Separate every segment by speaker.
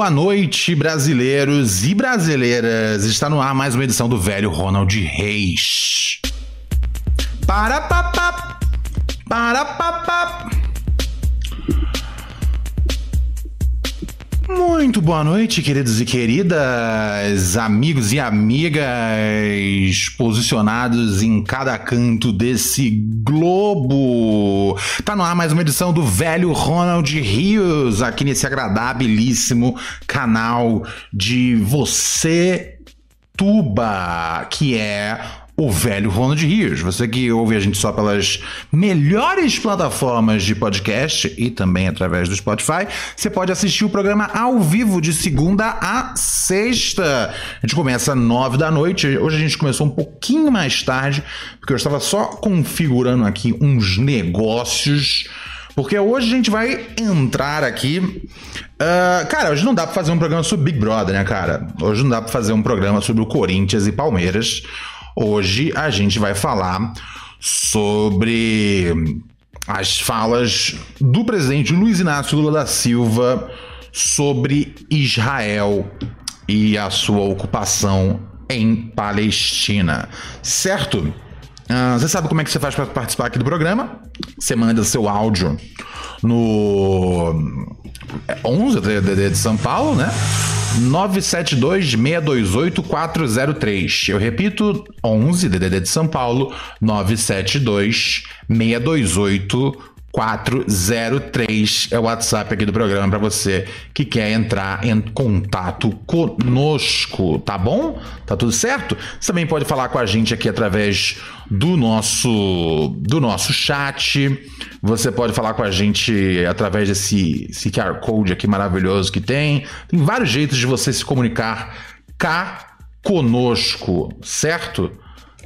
Speaker 1: Boa noite, brasileiros e brasileiras. Está no ar mais uma edição do velho Ronald Reis. Para papá, para papá. Boa noite, queridos e queridas, amigos e amigas posicionados em cada canto desse globo. Tá no ar mais uma edição do velho Ronald Rios, aqui nesse agradabilíssimo canal de Você Tuba, que é o velho Ronald Rios. Você que ouve a gente só pelas melhores plataformas de podcast e também através do Spotify, você pode assistir o programa ao vivo de segunda a sexta. A gente começa às nove da noite. Hoje a gente começou um pouquinho mais tarde, porque eu estava só configurando aqui uns negócios. Porque hoje a gente vai entrar aqui. Uh, cara, hoje não dá pra fazer um programa sobre Big Brother, né, cara? Hoje não dá pra fazer um programa sobre o Corinthians e Palmeiras. Hoje a gente vai falar sobre as falas do presidente Luiz Inácio Lula da Silva sobre Israel e a sua ocupação em Palestina, certo? Uh, você sabe como é que você faz para participar aqui do programa? Você manda seu áudio no 11 DDD de São Paulo, né? 972-628-403. Eu repito, 11 DDD de São Paulo, 972 628 403 é o WhatsApp aqui do programa para você que quer entrar em contato conosco, tá bom? Tá tudo certo? Você também pode falar com a gente aqui através do nosso do nosso chat. Você pode falar com a gente através desse, esse QR Code aqui maravilhoso que tem. Tem vários jeitos de você se comunicar cá conosco, certo?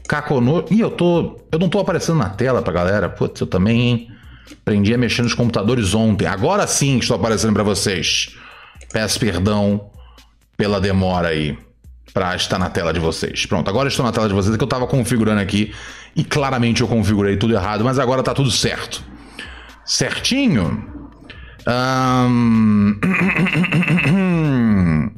Speaker 1: Cá conosco. Ih, eu tô. Eu não tô aparecendo na tela pra galera. Putz, eu também, hein? Aprendi a mexer nos computadores ontem. Agora sim estou aparecendo para vocês. Peço perdão pela demora aí para estar na tela de vocês. Pronto, agora estou na tela de vocês é que eu estava configurando aqui e claramente eu configurei tudo errado, mas agora está tudo certo. Certinho? Um...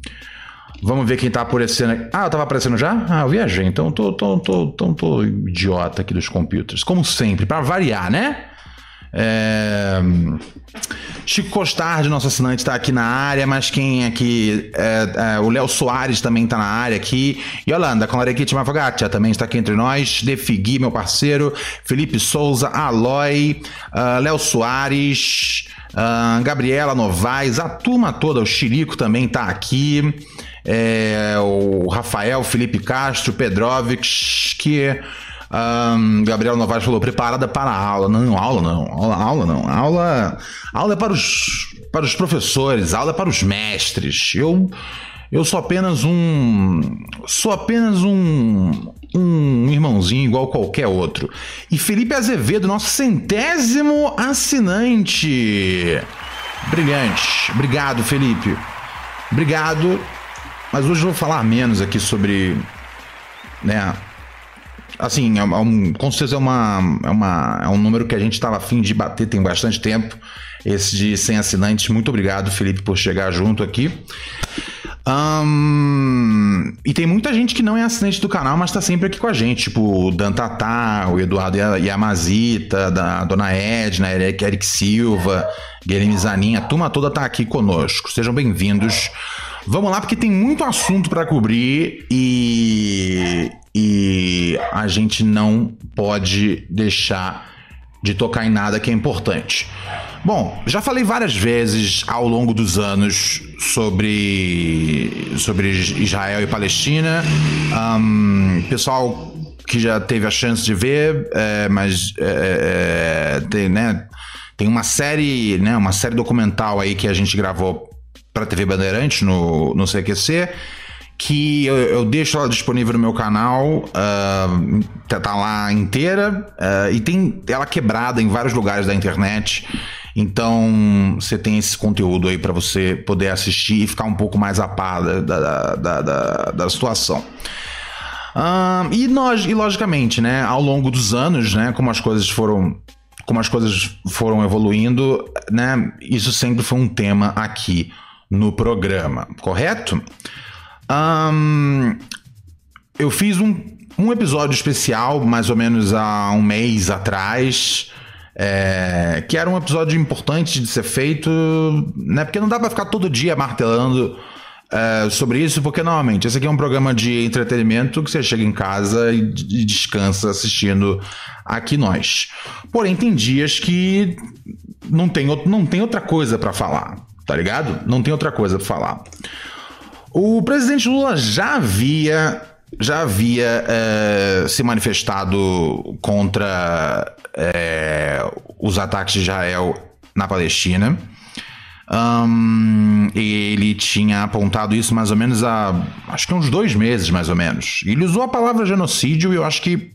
Speaker 1: Vamos ver quem está aparecendo aqui. Ah, estava aparecendo já? Ah, eu viajei, então tô, tô, tô, tô, tô idiota aqui dos computers. Como sempre, para variar, né? É... Chico Costardi, nosso assinante, está aqui na área, mas quem aqui. É, é, o Léo Soares também está na área aqui. Yolanda, com Larequite Mafagatia também está aqui entre nós. Defigui, meu parceiro. Felipe Souza, Aloy, uh, Léo Soares, uh, Gabriela Novaes, a turma toda, o Chirico também está aqui. É, o Rafael, Felipe Castro, Pedrovic, que. Um, Gabriel Novaes falou, preparada para a aula. Não, aula não, aula, aula não. Aula, aula é para os, para os professores, aula é para os mestres. Eu, eu sou apenas um. Sou apenas um. Um irmãozinho igual qualquer outro. E Felipe Azevedo, nosso centésimo assinante. Brilhante. Obrigado, Felipe. Obrigado. Mas hoje eu vou falar menos aqui sobre. Né, assim, é um, com certeza é, uma, é, uma, é um número que a gente estava afim de bater tem bastante tempo. Esse de 100 assinantes. Muito obrigado, Felipe, por chegar junto aqui. Um, e tem muita gente que não é assinante do canal, mas está sempre aqui com a gente. Tipo o Dan Tatá, o Eduardo Yamazita, a Dona Edna, Eric, Eric Silva, Guilherme Zanin. A turma toda está aqui conosco. Sejam bem-vindos. Vamos lá, porque tem muito assunto para cobrir e, e a gente não pode deixar de tocar em nada que é importante. Bom, já falei várias vezes ao longo dos anos sobre, sobre Israel e Palestina. Um, pessoal que já teve a chance de ver, é, mas é, é, tem, né, tem uma série, né, uma série documental aí que a gente gravou para a TV Bandeirantes no, no CQC que eu, eu, deixo ela disponível no meu canal, uh, tá, lá inteira uh, e tem ela quebrada em vários lugares da internet. Então você tem esse conteúdo aí para você poder assistir e ficar um pouco mais a par da, da, da, da, situação. Uh, e, nós, e logicamente, né, ao longo dos anos, né, como as coisas foram como as coisas foram evoluindo, né, isso sempre foi um tema aqui no programa, correto? Um, eu fiz um, um episódio especial, mais ou menos há um mês atrás, é, que era um episódio importante de ser feito, né? Porque não dá para ficar todo dia martelando é, sobre isso, porque normalmente esse aqui é um programa de entretenimento que você chega em casa e, e descansa assistindo aqui nós. Porém, tem dias que não tem, não tem outra coisa para falar, tá ligado? Não tem outra coisa para falar. O presidente Lula já havia já havia é, se manifestado contra é, os ataques de Israel na Palestina. Um, ele tinha apontado isso mais ou menos há acho que uns dois meses, mais ou menos. Ele usou a palavra genocídio e eu acho que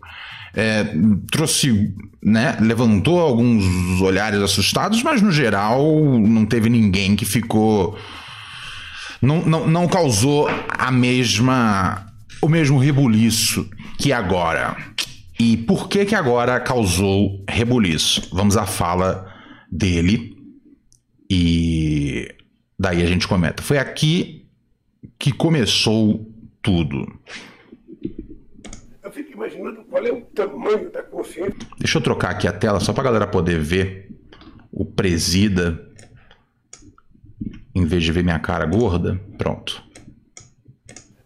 Speaker 1: é, trouxe, né, levantou alguns olhares assustados, mas no geral não teve ninguém que ficou. Não, não, não causou a mesma o mesmo rebuliço que agora. E por que que agora causou rebuliço? Vamos à fala dele e daí a gente comenta. Foi aqui que começou tudo.
Speaker 2: Eu fico imaginando qual é o tamanho da consciência.
Speaker 1: Deixa eu trocar aqui a tela só para a galera poder ver o presida em vez de ver minha cara gorda. Pronto.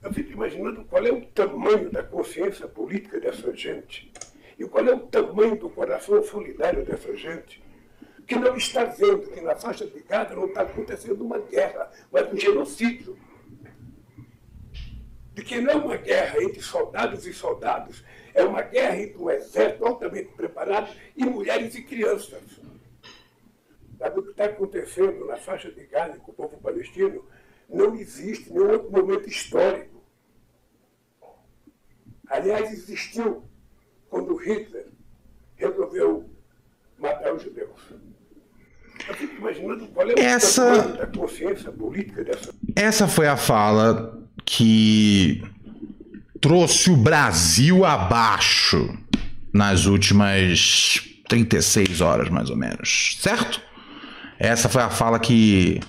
Speaker 2: Eu fico imaginando qual é o tamanho da consciência política dessa gente e qual é o tamanho do coração solidário dessa gente que não está vendo que na faixa de Gaza não está acontecendo uma guerra, mas um genocídio. De que não é uma guerra entre soldados e soldados, é uma guerra entre um exército altamente preparado e mulheres e crianças. Sabe o que está acontecendo na faixa de Gaza com o povo palestino? Não existe nenhum outro momento histórico Aliás, existiu quando Hitler resolveu matar os judeus. Eu fico imaginando qual é o
Speaker 1: essa,
Speaker 2: da consciência política dessa.
Speaker 1: Essa foi a fala que trouxe o Brasil abaixo nas últimas 36 horas, mais ou menos. Certo? Essa foi a fala que,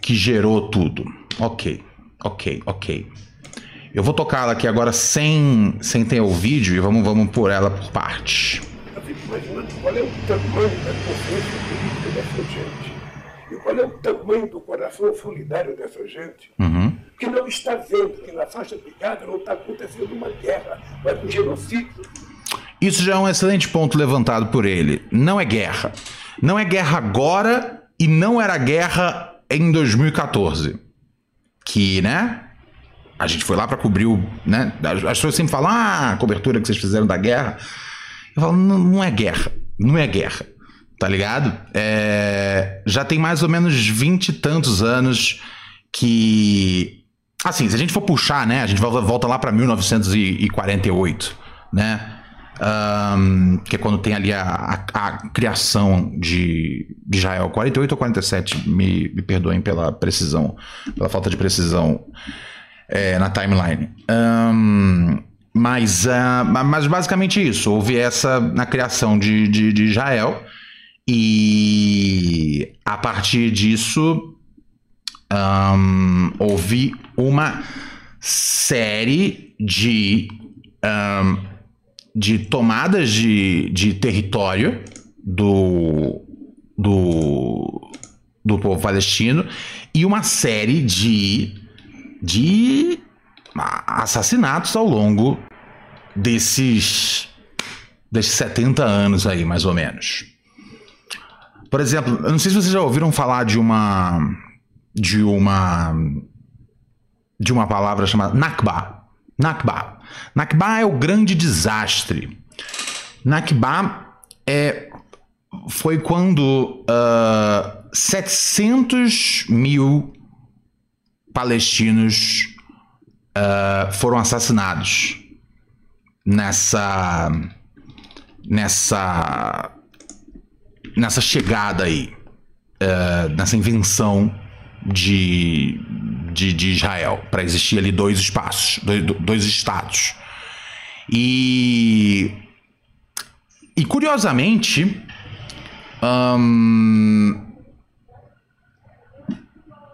Speaker 1: que gerou tudo. Ok, ok, ok. Eu vou tocar ela aqui agora sem, sem ter o vídeo e vamos, vamos por ela por partes.
Speaker 2: Eu fico imaginando qual é o tamanho da consciência política dessa gente. E qual é o tamanho do coração solidário dessa gente.
Speaker 1: Uhum.
Speaker 2: Que não está vendo que na faixa de Gaza não está acontecendo uma guerra, mas um genocídio.
Speaker 1: Isso já é um excelente ponto levantado por ele. Não é guerra. Não é guerra agora e não era guerra em 2014. Que, né? a gente foi lá para cobrir o. Né? As pessoas sempre falam, ah, a cobertura que vocês fizeram da guerra. Eu falo, não, não é guerra. Não é guerra. Tá ligado? É, já tem mais ou menos vinte e tantos anos que. Assim, se a gente for puxar, né? A gente volta lá para 1948, né? Um, que é quando tem ali a, a, a, criação de, Israel. 48 ou 47, me, me perdoem pela precisão, pela falta de precisão é, na timeline. Um, mas, uh, mas basicamente isso. Houve essa na criação de, de, de Israel. E a partir disso um, houve uma série de, um, de tomadas de, de território do, do, do povo palestino e uma série de de assassinatos ao longo desses, desses 70 anos aí, mais ou menos. Por exemplo, eu não sei se vocês já ouviram falar de uma de uma de uma palavra chamada Nakba. Nakba. Nakba é o grande desastre. Nakba é foi quando uh, 700 mil palestinos uh, foram assassinados nessa nessa nessa chegada aí uh, nessa invenção de, de, de Israel para existir ali dois espaços dois, dois estados e e curiosamente um,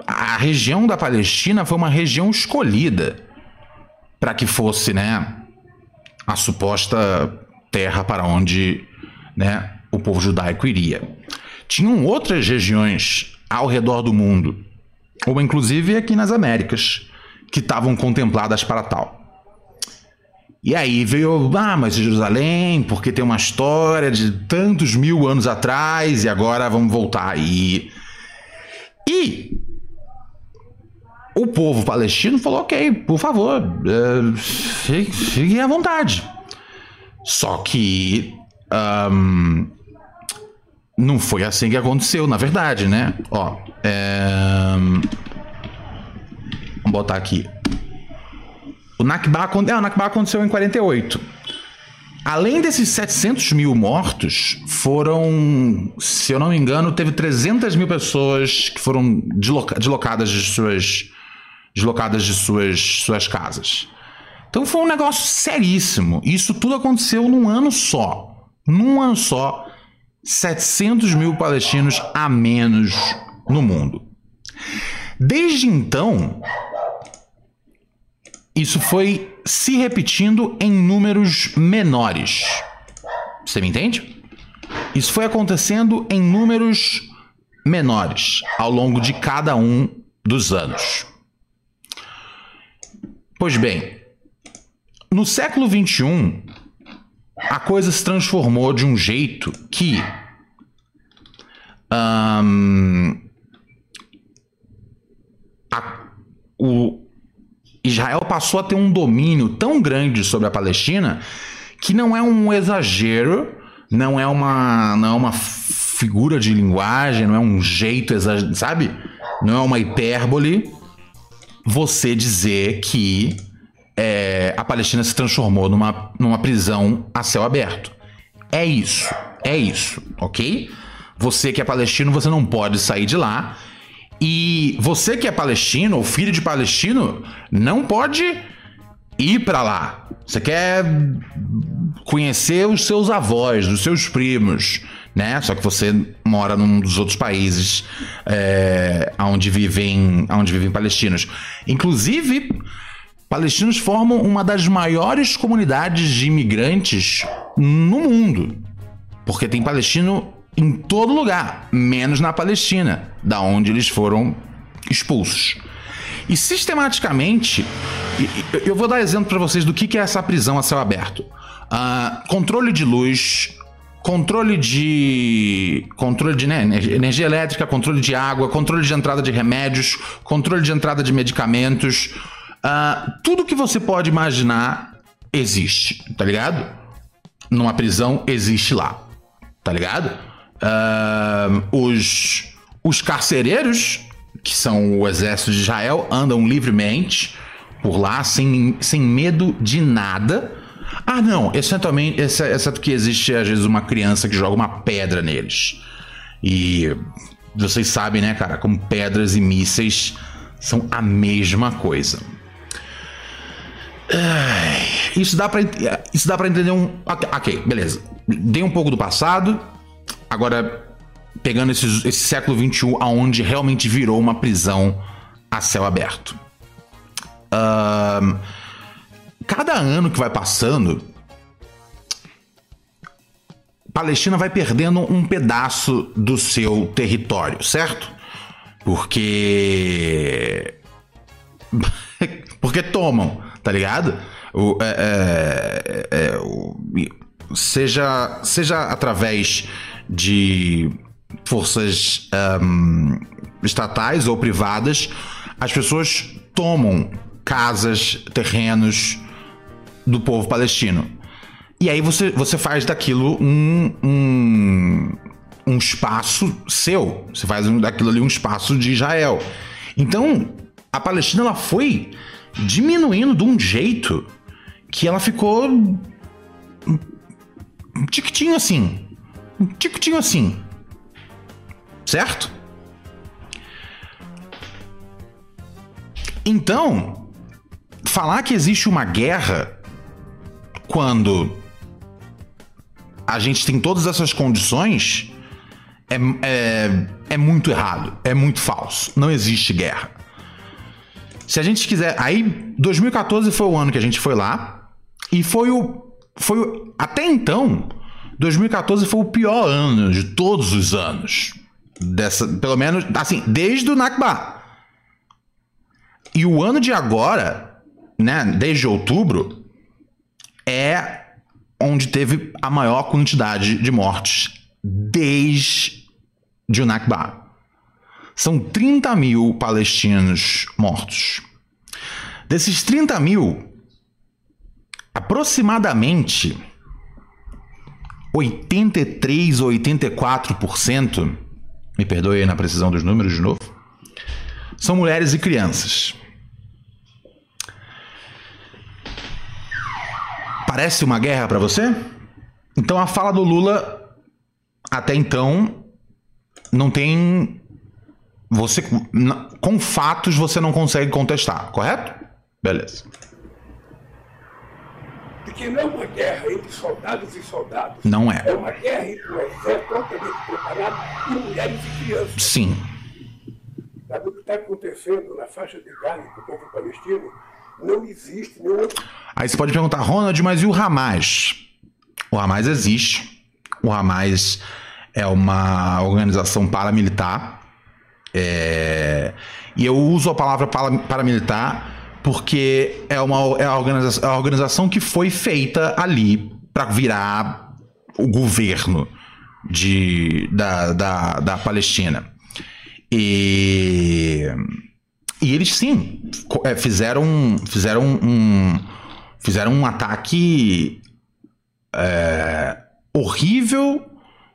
Speaker 1: a, a região da Palestina foi uma região escolhida para que fosse, né, a suposta terra para onde, né, o povo judaico iria. Tinham outras regiões ao redor do mundo, ou inclusive aqui nas Américas, que estavam contempladas para tal. E aí veio, ah, mas Jerusalém, porque tem uma história de tantos mil anos atrás e agora vamos voltar aí. E o povo palestino falou: ok, por favor, uh, fiquem à vontade. Só que um, não foi assim que aconteceu, na verdade, né? Ó, é, vamos botar aqui. O Nakba, é, o Nakba aconteceu em 48. Além desses 700 mil mortos, foram, se eu não me engano, teve 300 mil pessoas que foram desloca deslocadas de suas deslocadas de suas, suas casas. Então foi um negócio seríssimo. Isso tudo aconteceu num ano só. Num ano só, 700 mil palestinos a menos no mundo. Desde então, isso foi se repetindo em números menores. Você me entende? Isso foi acontecendo em números menores ao longo de cada um dos anos. Pois bem, no século XXI, a coisa se transformou de um jeito que um, a, o Israel passou a ter um domínio tão grande sobre a Palestina que não é um exagero, não é uma, não é uma figura de linguagem, não é um jeito, sabe? Não é uma hipérbole você dizer que é, a Palestina se transformou numa, numa prisão a céu aberto. É isso, é isso, ok? Você que é palestino, você não pode sair de lá. E você que é palestino ou filho de palestino, não pode ir para lá. Você quer conhecer os seus avós, os seus primos, né? Só que você mora num dos outros países é, onde vivem, onde vivem palestinos. Inclusive, palestinos formam uma das maiores comunidades de imigrantes no mundo, porque tem palestino em todo lugar, menos na Palestina, da onde eles foram expulsos. E sistematicamente, eu vou dar exemplo para vocês do que é essa prisão a céu aberto. Uh, controle de luz, controle de controle de né, energia elétrica, controle de água, controle de entrada de remédios, controle de entrada de medicamentos, uh, tudo que você pode imaginar existe, tá ligado? Numa prisão existe lá, tá ligado? Uh, os os carcereiros, que são o exército de Israel, andam livremente por lá sem, sem medo de nada ah, não, exceto, exceto que existe às vezes uma criança que joga uma pedra neles. E vocês sabem, né, cara, como pedras e mísseis são a mesma coisa. Isso dá para isso dá para entender um, ok, beleza. Dei um pouco do passado, agora pegando esse, esse século 21 aonde realmente virou uma prisão a céu aberto. Cada ano que vai passando, Palestina vai perdendo um pedaço do seu território, certo? Porque. Porque tomam, tá ligado? O, é, é, é, o, seja, seja através de forças um, estatais ou privadas, as pessoas tomam casas, terrenos, do povo palestino. E aí você, você faz daquilo um, um, um espaço seu. Você faz daquilo ali um espaço de Israel. Então, a Palestina ela foi diminuindo de um jeito que ela ficou um tiquitinho assim. Um tiquitinho assim. Certo? Então, falar que existe uma guerra quando a gente tem todas essas condições, é, é, é muito errado, é muito falso. Não existe guerra. Se a gente quiser. Aí, 2014 foi o ano que a gente foi lá. E foi o. Foi o, até então, 2014 foi o pior ano de todos os anos. Dessa, pelo menos, assim, desde o Nakba. E o ano de agora, né, desde outubro, é onde teve a maior quantidade de mortes desde o Nakba. São 30 mil palestinos mortos. Desses 30 mil, aproximadamente 83 ou 84%, me perdoe na precisão dos números de novo, são mulheres e crianças. Parece uma guerra para você? Então a fala do Lula até então não tem você com fatos você não consegue contestar, correto? Beleza.
Speaker 2: Porque não é uma guerra entre soldados e soldados.
Speaker 1: Não é.
Speaker 2: É uma guerra entre um exército altamente preparado e mulheres e crianças.
Speaker 1: Sim.
Speaker 2: Sabe o que está acontecendo na faixa de Gaza com o povo palestino? Não existe nenhum
Speaker 1: Aí você pode perguntar, Ronald, mas e o Hamas? O Hamas existe. O Hamas é uma organização paramilitar é, e eu uso a palavra paramilitar porque é uma, é a, organização, é a organização que foi feita ali para virar o governo de, da, da, da Palestina. E, e eles sim é, fizeram, fizeram, um, fizeram um ataque é, horrível,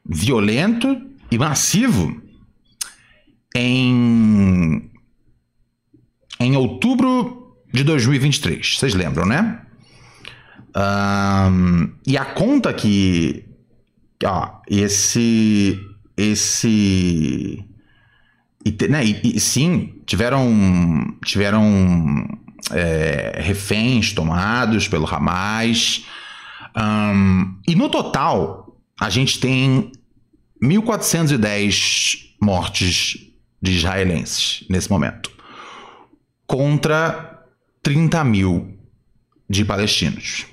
Speaker 1: violento e massivo em, em outubro de 2023. Vocês lembram, né? Um, e a conta que. Ó, esse. Esse. E, né, e, e sim, tiveram. Tiveram é, reféns tomados pelo Hamas. Um, e no total, a gente tem 1.410 mortes de israelenses nesse momento, contra 30 mil de palestinos.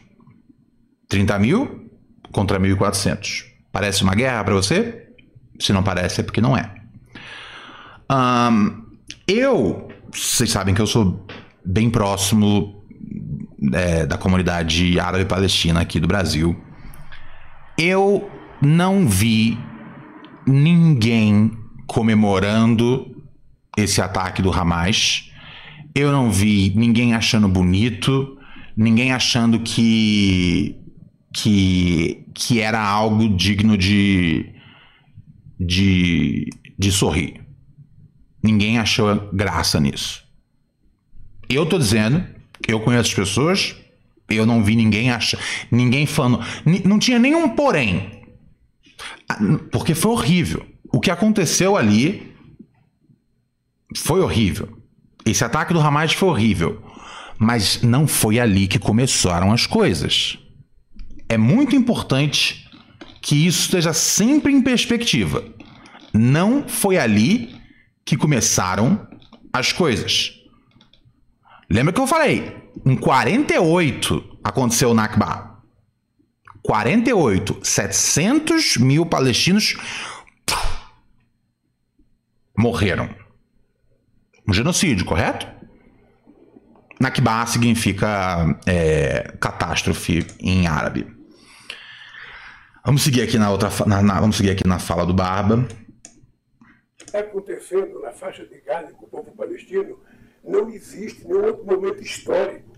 Speaker 1: 30 mil contra 1.400. Parece uma guerra para você? Se não parece, é porque não é. Um, eu, vocês sabem que eu sou bem próximo é, da comunidade árabe palestina aqui do Brasil. Eu não vi ninguém comemorando esse ataque do Hamas. Eu não vi ninguém achando bonito, ninguém achando que que, que era algo digno de, de, de sorrir. Ninguém achou graça nisso. Eu tô dizendo, eu conheço as pessoas, eu não vi ninguém achar, ninguém falando, não tinha nenhum porém. Ah, porque foi horrível. O que aconteceu ali foi horrível. Esse ataque do Hamas foi horrível. Mas não foi ali que começaram as coisas. É muito importante que isso esteja sempre em perspectiva. Não foi ali que começaram as coisas. Lembra que eu falei? Em 48 aconteceu o Nakba. 48, 700 mil palestinos morreram. Um genocídio, correto? Nakba significa é, catástrofe em árabe. Vamos seguir aqui na outra, na, na, vamos seguir aqui na fala do Barba.
Speaker 2: Está acontecendo na faixa de Gaza com o povo palestino não existe nenhum outro momento histórico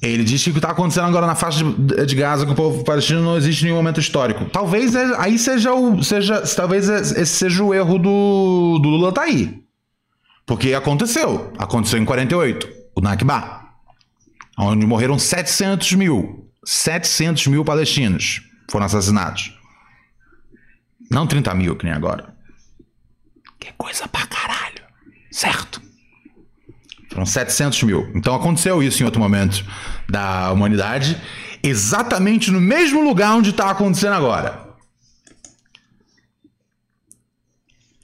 Speaker 1: ele disse que o que está acontecendo agora na faixa de, Gaza com o povo palestino não existe nenhum momento histórico. Talvez é, aí seja o. Seja, talvez esse seja o erro do, do Lula tá aí. Porque aconteceu. Aconteceu em 48, o Nakba. Onde morreram 700 mil. 700 mil palestinos foram assassinados. Não 30 mil, que nem agora. Que coisa pra caralho. Certo? Foram 700 mil. Então aconteceu isso em outro momento da humanidade, exatamente no mesmo lugar onde está acontecendo agora.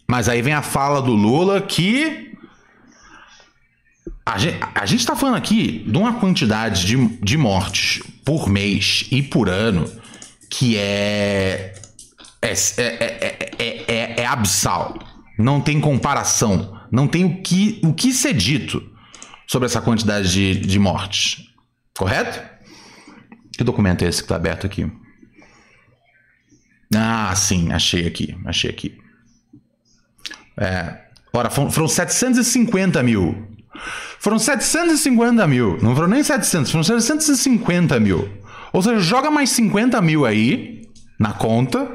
Speaker 1: Mas aí vem a fala do Lula que. A gente, a gente tá falando aqui de uma quantidade de, de mortes por mês e por ano que é. É, é, é, é, é abissal. Não tem comparação. Não tem o que, o que ser dito sobre essa quantidade de, de mortes. Correto? Que documento é esse que está aberto aqui? Ah, sim, achei aqui, achei aqui. É, ora, foram, foram 750 mil. Foram 750 mil. Não foram nem 700, foram 750 mil. Ou seja, joga mais 50 mil aí na conta,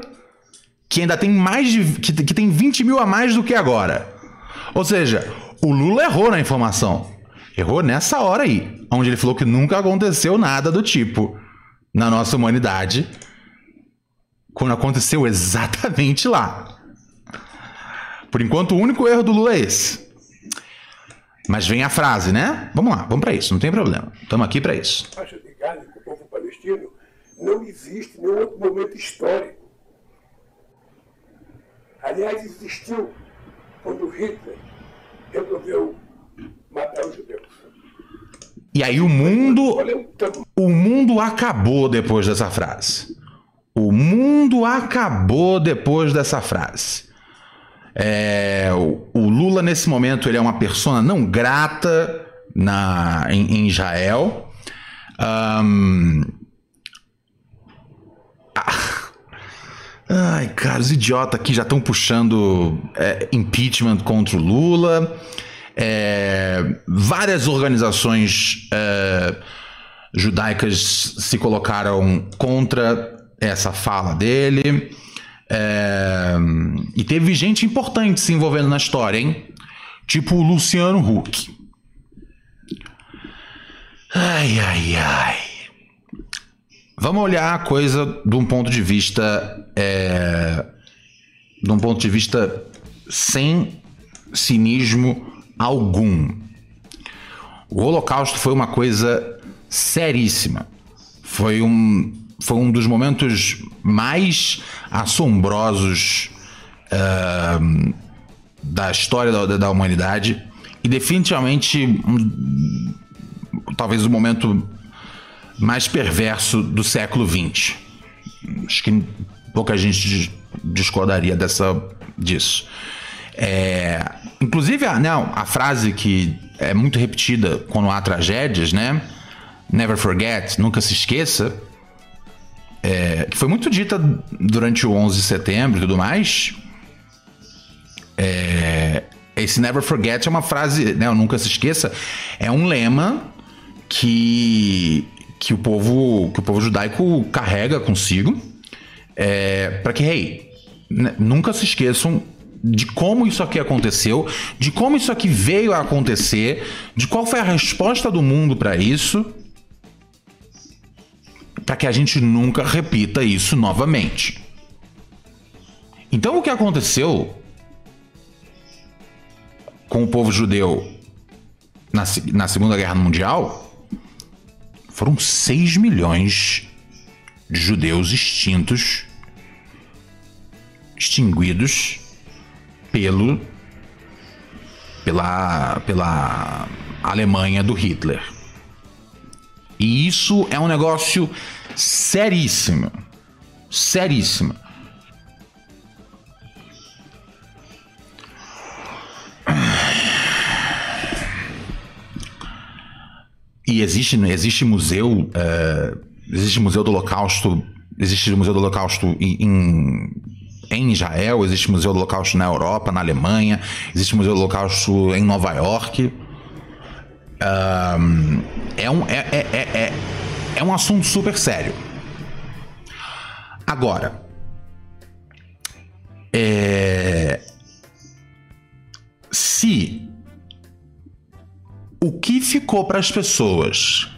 Speaker 1: que ainda tem mais de. que, que tem 20 mil a mais do que agora. Ou seja, o Lula errou na informação. Errou nessa hora aí, onde ele falou que nunca aconteceu nada do tipo na nossa humanidade, quando aconteceu exatamente lá. Por enquanto, o único erro do Lula é esse. Mas vem a frase, né? Vamos lá, vamos para isso, não tem problema. Estamos aqui para isso.
Speaker 2: Faixa de Gaza com o povo palestino não existe nenhum outro momento histórico. Aliás, existiu quando Hitler resolveu matar os judeus.
Speaker 1: E aí o mundo, o mundo acabou depois dessa frase. O mundo acabou depois dessa frase. É, o, o, Lula nesse momento ele é uma persona não grata na em, em Israel. Um, ah, ai, cara, os idiotas aqui já estão puxando é, impeachment contra o Lula. É, várias organizações é, judaicas se colocaram contra essa fala dele. É, e teve gente importante se envolvendo na história, hein? Tipo o Luciano Huck. Ai, ai, ai. Vamos olhar a coisa de um ponto de vista. É, de um ponto de vista sem cinismo algum. O Holocausto foi uma coisa seríssima. Foi um, foi um dos momentos mais assombrosos uh, da história da, da, humanidade e definitivamente um, talvez o momento mais perverso do século XX. Acho que pouca gente discordaria dessa, disso. É, inclusive, a, não, a frase que é muito repetida quando há tragédias, né? Never forget, nunca se esqueça é, que foi muito dita durante o 11 de setembro e tudo mais. É, esse never forget é uma frase, né, nunca se esqueça, é um lema que, que, o, povo, que o povo judaico carrega consigo é, para que, hey, né, nunca se esqueçam de como isso aqui aconteceu, de como isso aqui veio a acontecer, de qual foi a resposta do mundo para isso para que a gente nunca repita isso novamente. Então, o que aconteceu com o povo judeu na, na Segunda Guerra Mundial foram 6 milhões de judeus extintos, extinguidos pelo pela, pela Alemanha do Hitler. E isso é um negócio seríssima. Seríssima. E existe, existe museu, uh, existe museu do Holocausto, existe museu do Holocausto em, em Israel, existe museu do Holocausto na Europa, na Alemanha, existe museu do Holocausto em Nova York. Um, é, um, é, é, é, é é um assunto super sério. Agora, é... se o que ficou para as pessoas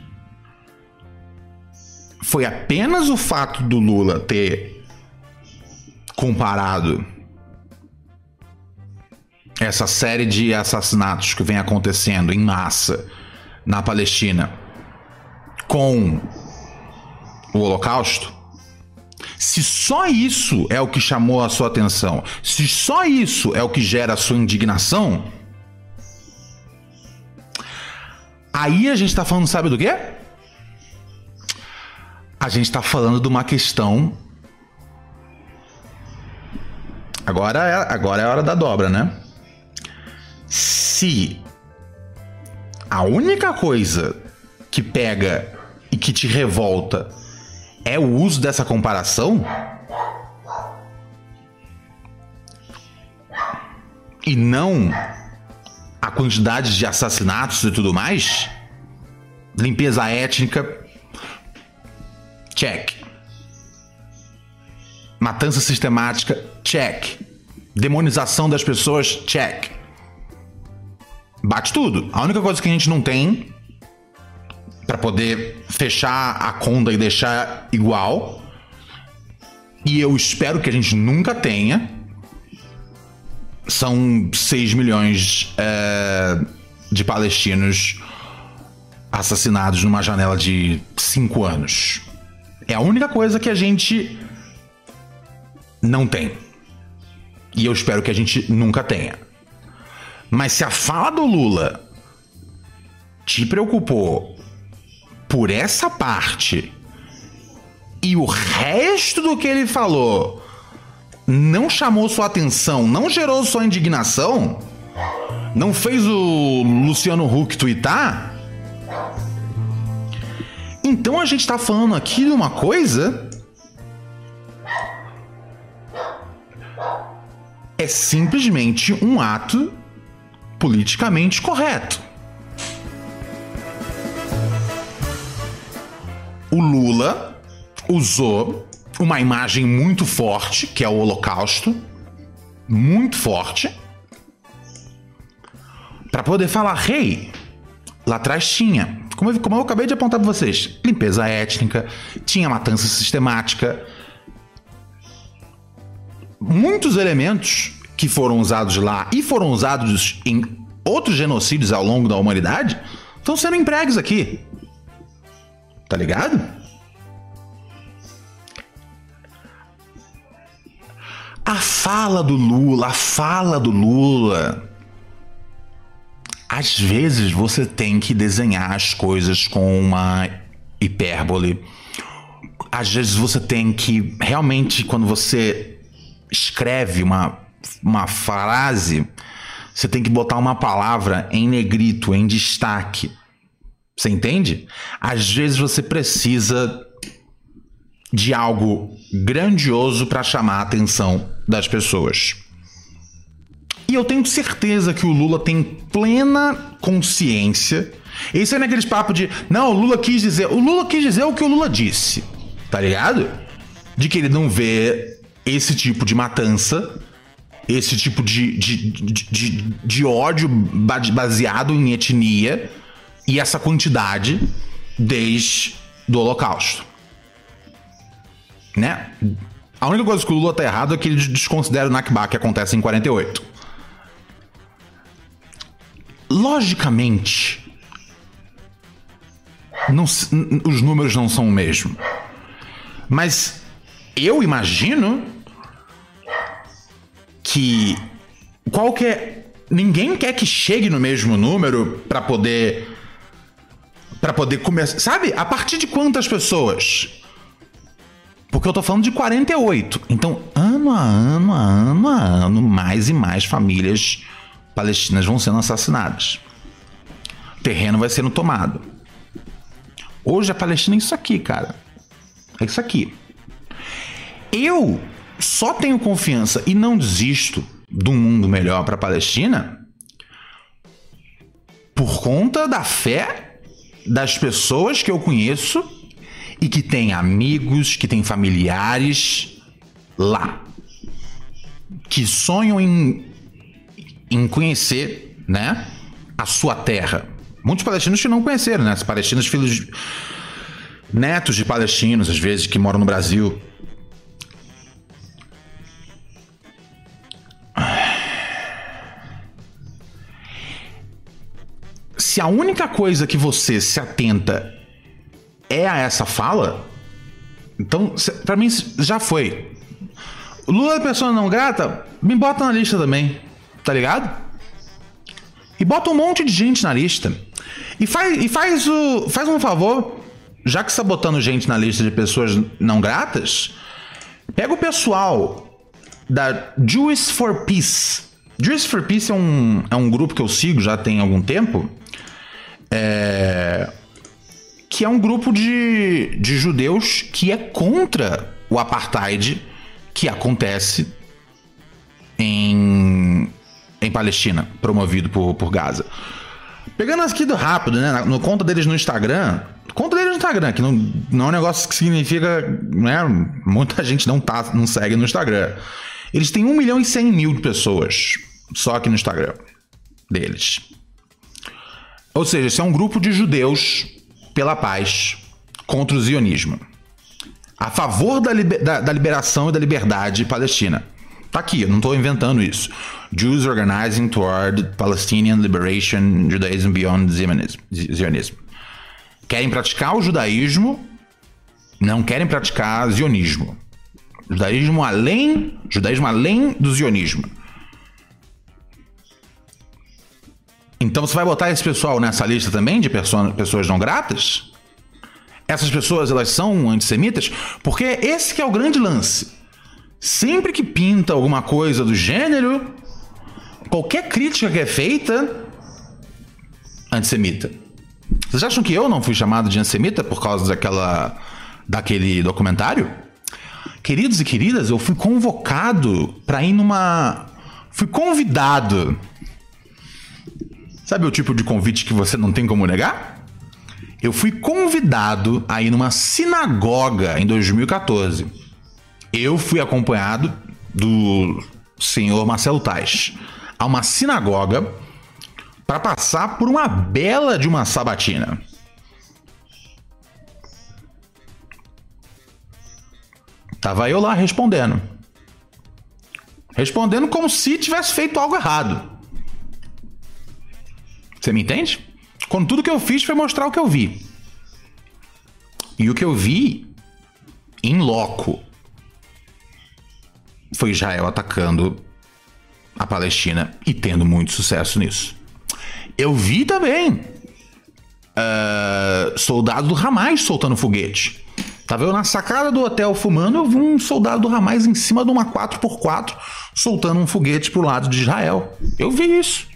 Speaker 1: foi apenas o fato do Lula ter comparado essa série de assassinatos que vem acontecendo em massa na Palestina com o Holocausto, Se só isso é o que chamou a sua atenção, se só isso é o que gera a sua indignação, aí a gente está falando, sabe do quê? A gente está falando de uma questão. Agora é, agora é a hora da dobra, né? Se a única coisa que pega e que te revolta é o uso dessa comparação? E não a quantidade de assassinatos e tudo mais? Limpeza étnica? Check. Matança sistemática? Check. Demonização das pessoas? Check. Bate tudo. A única coisa que a gente não tem para poder fechar a conta e deixar igual. E eu espero que a gente nunca tenha. São 6 milhões é, de palestinos assassinados numa janela de 5 anos. É a única coisa que a gente não tem. E eu espero que a gente nunca tenha. Mas se a fala do Lula te preocupou por essa parte e o resto do que ele falou não chamou sua atenção, não gerou sua indignação, não fez o Luciano Huck twittar, então a gente está falando aqui de uma coisa. É simplesmente um ato politicamente correto. o Lula usou uma imagem muito forte, que é o Holocausto, muito forte, para poder falar: hey, lá atrás tinha, como eu, como eu acabei de apontar para vocês, limpeza étnica, tinha matança sistemática, muitos elementos que foram usados lá e foram usados em outros genocídios ao longo da humanidade estão sendo empregos aqui. Tá ligado? A fala do Lula, a fala do Lula. Às vezes você tem que desenhar as coisas com uma hipérbole. Às vezes você tem que realmente, quando você escreve uma, uma frase, você tem que botar uma palavra em negrito, em destaque. Você entende? Às vezes você precisa de algo grandioso para chamar a atenção das pessoas. E eu tenho certeza que o Lula tem plena consciência. Esse é naqueles papos de, não, o Lula quis dizer. O Lula quis dizer o que o Lula disse, tá ligado? De que ele não vê esse tipo de matança, esse tipo de, de, de, de, ódio baseado em etnia e essa quantidade desde do Holocausto. Né? A única coisa que o Lula tá errado é que ele desconsidera o Nakba que acontece em 48. Logicamente, não, os números não são o mesmo. Mas eu imagino que qualquer ninguém quer que chegue no mesmo número para poder para poder começar. Sabe? A partir de quantas pessoas? Porque eu tô falando de 48. Então, ano a ano, a ano a ano, mais e mais famílias palestinas vão sendo assassinadas. O terreno vai sendo tomado. Hoje a Palestina é isso aqui, cara. É isso aqui. Eu só tenho confiança e não desisto de um mundo melhor para a Palestina por conta da fé das pessoas que eu conheço e que têm amigos, que têm familiares lá, que sonham em, em conhecer, né, a sua terra. Muitos palestinos que não conheceram, né? Palestinos, filhos, netos de palestinos, às vezes, que moram no Brasil. Se a única coisa que você se atenta é a essa fala, Então, para mim, já foi. Lula é pessoa não grata, me bota na lista também. Tá ligado? E bota um monte de gente na lista. E faz, e faz, o, faz um favor, já que está botando gente na lista de pessoas não gratas, pega o pessoal da Jews for Peace. Jews for Peace é um, é um grupo que eu sigo já tem algum tempo. É, que é um grupo de, de judeus que é contra o apartheid que acontece em, em Palestina, promovido por, por Gaza. Pegando aqui do rápido, né? No conta deles no Instagram. Conta deles no Instagram, que não, não é um negócio que significa. Né, muita gente não, tá, não segue no Instagram. Eles têm 1 milhão e 100 mil de pessoas só aqui no Instagram deles. Ou seja, esse é um grupo de judeus pela paz contra o zionismo. A favor da, liber, da, da liberação e da liberdade palestina. Tá aqui, eu não estou inventando isso. Jews Organizing Toward Palestinian Liberation Judaism Beyond Zionism. Querem praticar o judaísmo, não querem praticar zionismo. Judaísmo além, judaísmo além do zionismo. Então você vai botar esse pessoal nessa lista também de pessoas não gratas? Essas pessoas elas são antissemitas? Porque esse que é o grande lance. Sempre que pinta alguma coisa do gênero, qualquer crítica que é feita, antissemita. Vocês acham que eu não fui chamado de antissemita por causa daquela daquele documentário? Queridos e queridas, eu fui convocado para ir numa fui convidado Sabe o tipo de convite que você não tem como negar? Eu fui convidado a ir numa sinagoga em 2014. Eu fui acompanhado do senhor Marcelo Tais a uma sinagoga para passar por uma bela de uma sabatina. Tava eu lá respondendo. Respondendo como se tivesse feito algo errado. Você me entende? Quando tudo que eu fiz foi mostrar o que eu vi. E o que eu vi, em loco, foi Israel atacando a Palestina e tendo muito sucesso nisso. Eu vi também uh, soldado do Hamas soltando foguete. Tava eu na sacada do hotel fumando, eu vi um soldado do Hamas em cima de uma 4x4 soltando um foguete pro lado de Israel. Eu vi isso.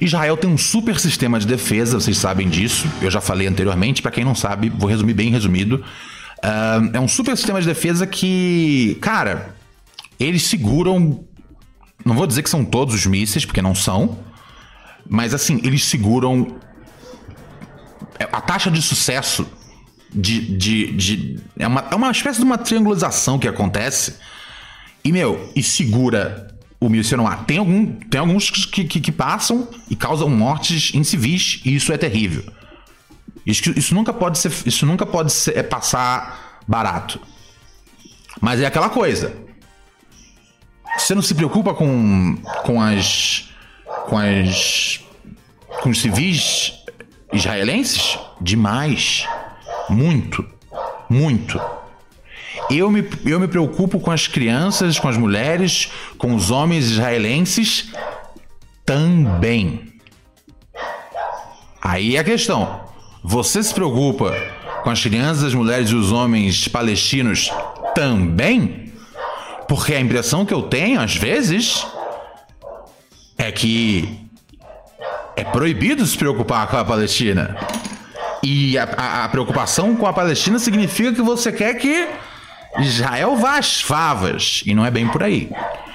Speaker 1: Israel tem um super sistema de defesa, vocês sabem disso. Eu já falei anteriormente, para quem não sabe, vou resumir bem resumido. É um super sistema de defesa que, cara, eles seguram. Não vou dizer que são todos os mísseis, porque não são. Mas assim, eles seguram. A taxa de sucesso de. de, de é, uma, é uma espécie de uma triangulização que acontece. E, meu, e segura o míssil no ar. Tem, algum, tem alguns que, que, que, passam e causam mortes em civis, e isso é terrível. Isso, isso nunca pode ser. Isso nunca pode ser, é passar barato. Mas é aquela coisa. Você não se preocupa com, com as. com as. com os civis israelenses? Demais. Muito. Muito. Eu me, eu me preocupo com as crianças, com as mulheres, com os homens israelenses também. Aí é a questão. Você se preocupa com as crianças, as mulheres e os homens palestinos também? Porque a impressão que eu tenho, às vezes, é que é proibido se preocupar com a Palestina. E a, a, a preocupação com a Palestina significa que você quer que Israel vá às favas. E não é bem por aí.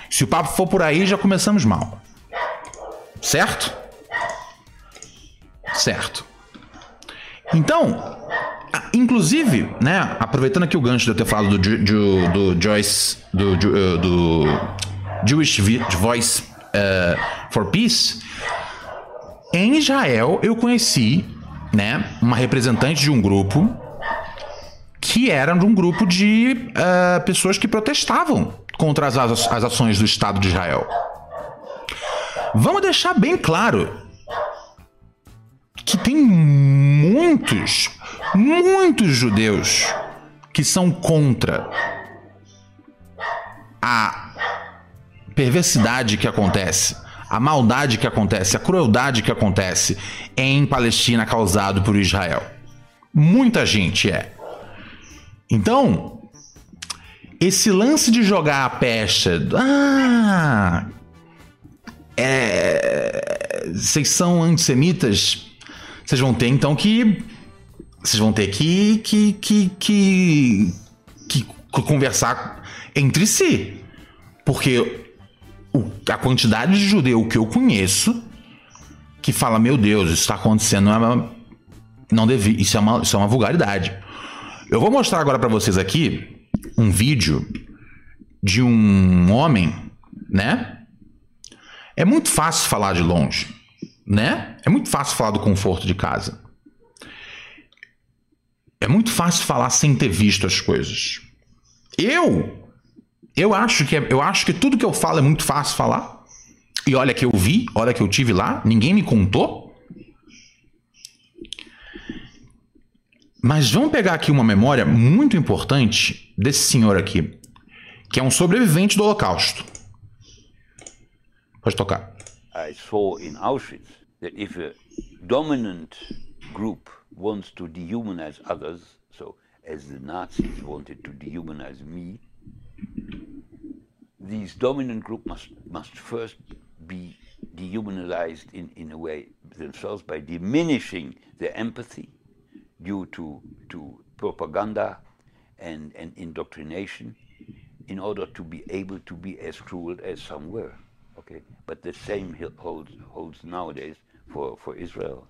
Speaker 1: Se o papo for por aí, já começamos mal. Certo? Certo. Então, inclusive, né, aproveitando aqui o gancho de eu ter falado do, do, do Joyce, do, do, do Jewish Voice uh, for Peace, em Israel eu conheci, né, uma representante de um grupo que era de um grupo de uh, pessoas que protestavam contra as, as ações do Estado de Israel. Vamos deixar bem claro que tem muitos, muitos judeus que são contra a perversidade que acontece, a maldade que acontece, a crueldade que acontece em Palestina causado por Israel. Muita gente é. Então, esse lance de jogar a pecha, ah, é, vocês são antissemitas, vocês vão ter então que vocês vão ter que que, que, que, que conversar entre si. Porque o, a quantidade de judeu que eu conheço que fala, meu Deus, isso está acontecendo, não, é não isso, é uma, isso é uma vulgaridade. Eu vou mostrar agora para vocês aqui um vídeo de um homem, né? É muito fácil falar de longe, né? É muito fácil falar do conforto de casa. É muito fácil falar sem ter visto as coisas. Eu eu acho que é, eu acho que tudo que eu falo é muito fácil falar. E olha que eu vi, olha que eu tive lá, ninguém me contou. Mas vamos pegar aqui uma memória muito importante desse senhor aqui, que é um sobrevivente do Holocausto. Pode tocar.
Speaker 3: I saw in Auschwitz that if a dominant group wants to dehumanize others, so as the Nazis wanted to dehumanize me, these dominant group must must first be dehumanized in, in a way themselves by diminishing their empathy due to to propaganda and, and indoctrination in order to be able to be as cruel as some were. Okay, but the same holds holds nowadays for, for Israel.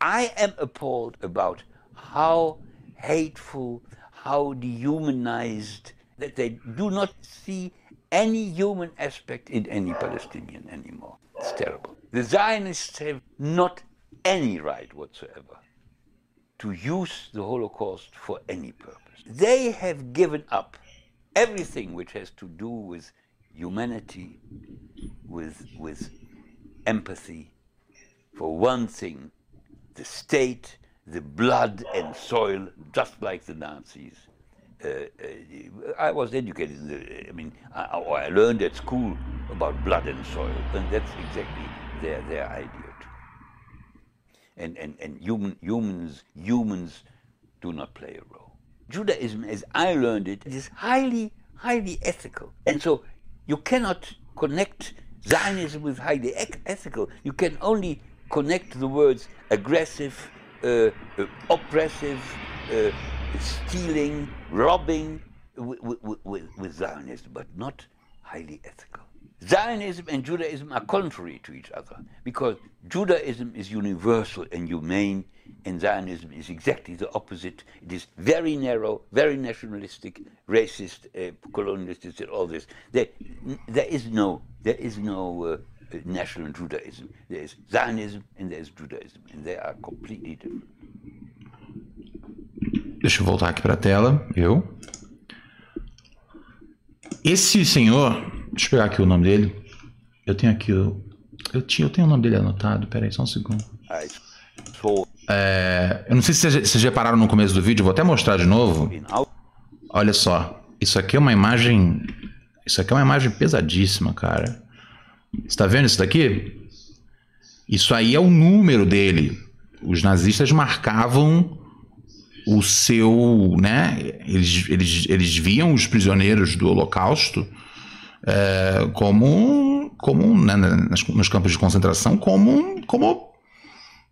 Speaker 3: I am appalled about how hateful, how dehumanized that they do not see any human aspect in any Palestinian anymore. It's terrible. The Zionists have not any right whatsoever to use the Holocaust for any purpose. They have given up everything which has to do with humanity, with, with empathy. For one thing, the state, the blood and soil, just like the Nazis. Uh, uh, I was educated, in the, I mean, I, I learned at school about blood and soil, and that's exactly their, their idea. And, and, and human, humans, humans do not play a role. Judaism, as I learned it, is highly, highly ethical. And so you cannot connect Zionism with highly ethical. You can only connect the words aggressive, uh, uh, oppressive, uh, stealing, robbing with, with, with, Zionism, but not highly ethical. Zionism and Judaism are contrary to each other because Judaism is universal and humane, and Zionism is exactly the opposite. It is very narrow, very nationalistic, racist, uh, colonialist, and all this. There, there is no, there is no uh, national Judaism. There is Zionism and there is Judaism, and they are completely different.
Speaker 1: Deixa voltar aqui para a tela. Eu. Esse senhor, deixa eu pegar aqui o nome dele. Eu tenho aqui o. Eu, tinha, eu tenho o nome dele anotado. Peraí, só um segundo. É, eu não sei se vocês, repararam no começo do vídeo, vou até mostrar de novo. Olha só. Isso aqui é uma imagem. Isso aqui é uma imagem pesadíssima, cara. Você tá vendo isso daqui? Isso aí é o número dele. Os nazistas marcavam o seu, né? Eles, eles, eles viam os prisioneiros do Holocausto é, como, como né, nas, nos campos de concentração, como, como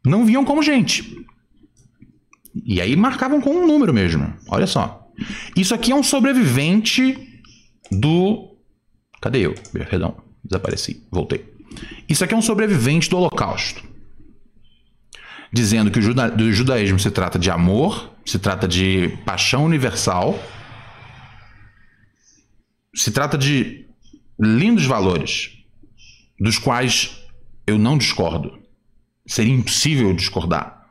Speaker 1: não viam como gente. E aí marcavam com um número mesmo. Olha só. Isso aqui é um sobrevivente do. Cadê eu? Perdão, desapareci. Voltei. Isso aqui é um sobrevivente do Holocausto dizendo que o do judaísmo se trata de amor, se trata de paixão universal, se trata de lindos valores, dos quais eu não discordo. Seria impossível discordar.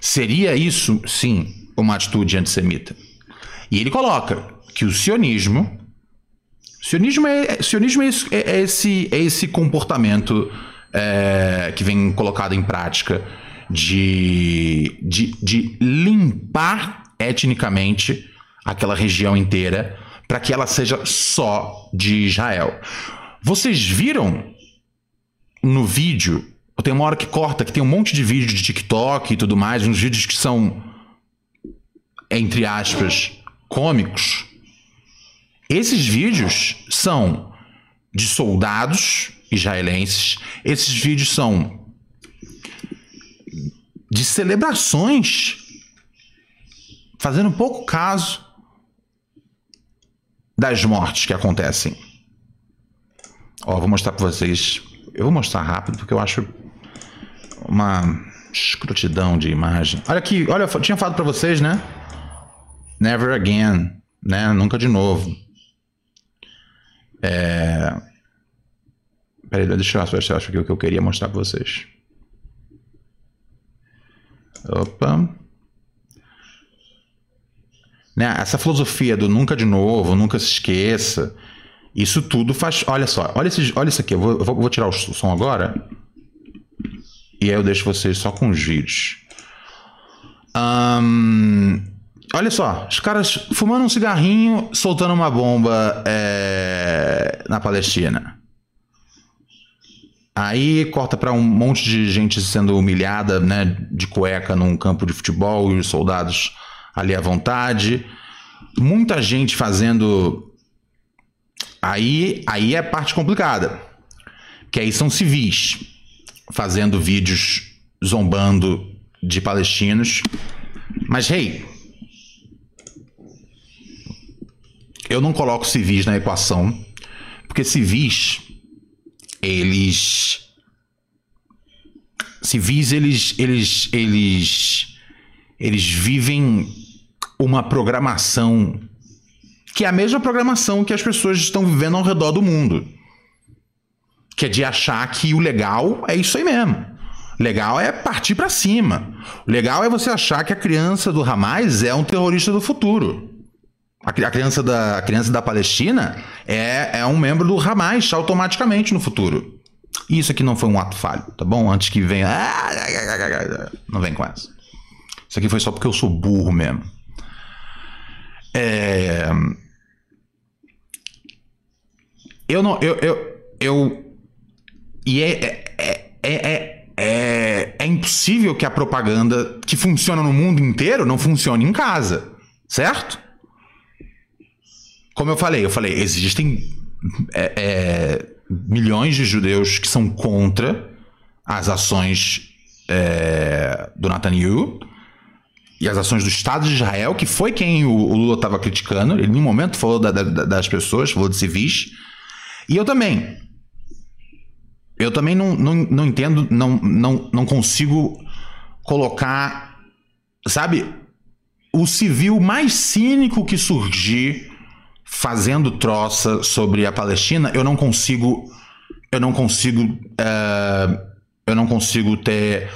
Speaker 1: Seria isso, sim, uma atitude antissemita. E ele coloca que o sionismo. Sionismo é, sionismo é, esse, é esse, é esse comportamento é, que vem colocado em prática de, de, de limpar etnicamente aquela região inteira para que ela seja só de Israel. Vocês viram no vídeo? Tem uma hora que corta, que tem um monte de vídeo de TikTok e tudo mais, uns vídeos que são, entre aspas, cômicos. Esses vídeos são de soldados israelenses. Esses vídeos são de celebrações, fazendo pouco caso das mortes que acontecem. Ó, vou mostrar para vocês. Eu vou mostrar rápido porque eu acho uma escrotidão de imagem. Olha aqui, olha, eu tinha falado para vocês, né? Never again, né? Nunca de novo. É... Peraí, deixa eu acho que o que eu queria mostrar para vocês. Opa. Né? Essa filosofia do nunca de novo, nunca se esqueça, isso tudo faz. Olha só, olha, olha isso aqui. Eu vou, eu vou tirar o som agora. E aí eu deixo vocês só com os vídeos. Um, olha só, os caras fumando um cigarrinho, soltando uma bomba é, na Palestina. Aí corta para um monte de gente sendo humilhada, né, de cueca num campo de futebol e os soldados ali à vontade. Muita gente fazendo. Aí, aí é a parte complicada. Que aí são civis fazendo vídeos zombando de palestinos. Mas, hey, eu não coloco civis na equação, porque civis eles civis eles eles eles eles vivem uma programação que é a mesma programação que as pessoas estão vivendo ao redor do mundo. Que é de achar que o legal é isso aí mesmo. Legal é partir para cima. Legal é você achar que a criança do Hamas é um terrorista do futuro. A criança da, a criança da Palestina é, é um membro do Hamas automaticamente no futuro. Isso aqui não foi um ato falho, tá bom? Antes que venha. Não vem com essa. Isso aqui foi só porque eu sou burro mesmo. É... Eu não. Eu. eu, eu... E é, é, é, é, é, é impossível que a propaganda que funciona no mundo inteiro não funcione em casa, certo? Como eu falei, eu falei, existem é, é, milhões de judeus que são contra as ações é, do Netanyahu e as ações do Estado de Israel, que foi quem o, o Lula estava criticando. Ele, em momento, falou da, da, das pessoas, falou de civis. E eu também. Eu também não, não, não entendo, não, não, não consigo colocar, sabe, o civil mais cínico que surgir fazendo troça sobre a Palestina, eu não consigo, eu não consigo, uh, eu não consigo ter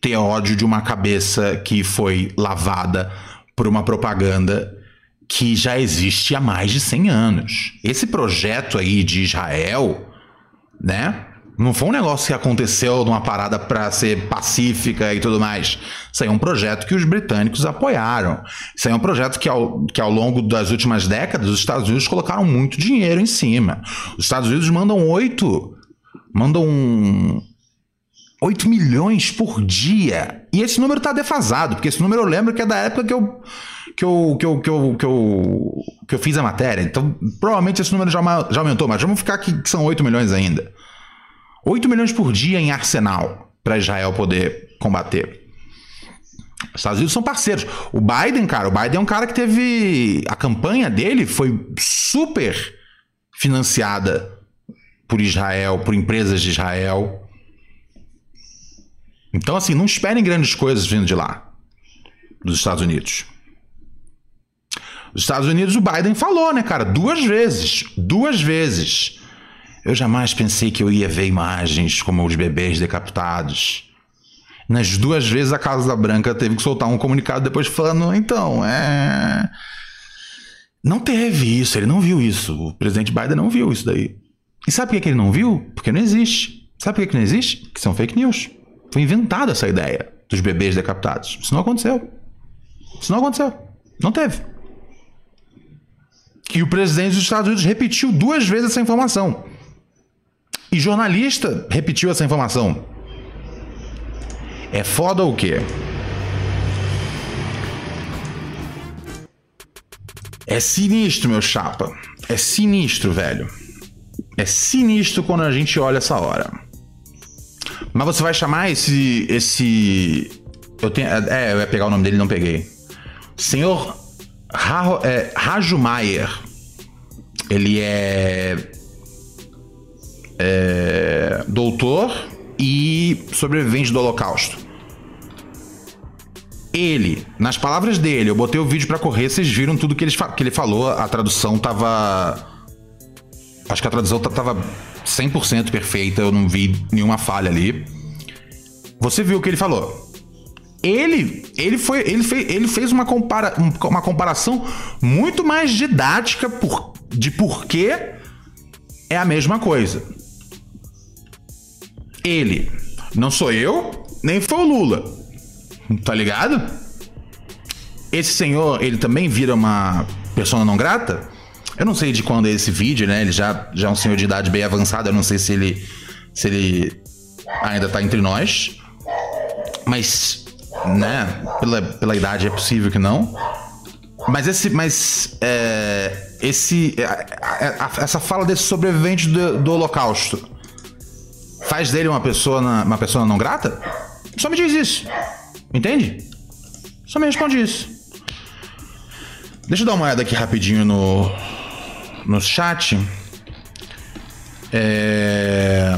Speaker 1: ter ódio de uma cabeça que foi lavada por uma propaganda que já existe há mais de 100 anos. Esse projeto aí de Israel, né? Não foi um negócio que aconteceu numa parada para ser pacífica e tudo mais. Isso aí é um projeto que os britânicos apoiaram. Isso aí é um projeto que ao, que ao longo das últimas décadas os Estados Unidos colocaram muito dinheiro em cima. Os Estados Unidos mandam oito. Mandam 8 milhões por dia. E esse número está defasado, porque esse número eu lembro que é da época que eu, que eu, que eu, que eu, que eu, que eu fiz a matéria. Então, provavelmente esse número já, já aumentou, mas vamos ficar que são 8 milhões ainda. 8 milhões por dia em arsenal para Israel poder combater. Os Estados Unidos são parceiros. O Biden, cara, o Biden é um cara que teve. A campanha dele foi super financiada por Israel, por empresas de Israel. Então, assim, não esperem grandes coisas vindo de lá, dos Estados Unidos. Os Estados Unidos, o Biden falou, né, cara? Duas vezes. Duas vezes. Eu jamais pensei que eu ia ver imagens como os bebês decapitados. Nas duas vezes a Casa Branca teve que soltar um comunicado depois falando, então, é. Não teve isso, ele não viu isso. O presidente Biden não viu isso daí. E sabe por que ele não viu? Porque não existe. Sabe por que não existe? Que são fake news. Foi inventada essa ideia dos bebês decapitados. Isso não aconteceu. Isso não aconteceu. Não teve. E o presidente dos Estados Unidos repetiu duas vezes essa informação. E jornalista repetiu essa informação. É foda o quê? É sinistro, meu chapa. É sinistro, velho. É sinistro quando a gente olha essa hora. Mas você vai chamar esse. esse. Eu tenho. É, eu ia pegar o nome dele não peguei. Senhor Ra, é. Ele é, é. doutor e sobrevivente do Holocausto. Ele, nas palavras dele, eu botei o vídeo para correr, vocês viram tudo que ele, que ele falou, a tradução tava. Acho que a tradução tava 100% perfeita, eu não vi nenhuma falha ali. Você viu o que ele falou. Ele, ele, foi, ele, fez, ele fez uma, compara, uma comparação muito mais didática por, de por que é a mesma coisa. Ele, não sou eu, nem foi o Lula. Tá ligado? Esse senhor, ele também vira uma persona não grata? Eu não sei de quando é esse vídeo, né? Ele já, já é um senhor de idade bem avançada, eu não sei se ele, se ele ainda tá entre nós. Mas, né, pela, pela idade é possível que não. Mas esse. Mas. É, esse. essa fala desse sobrevivente do, do Holocausto faz dele uma pessoa, uma pessoa não grata? Só me diz isso. Entende? Só me responde isso. Deixa eu dar uma olhada aqui rapidinho no, no chat. É...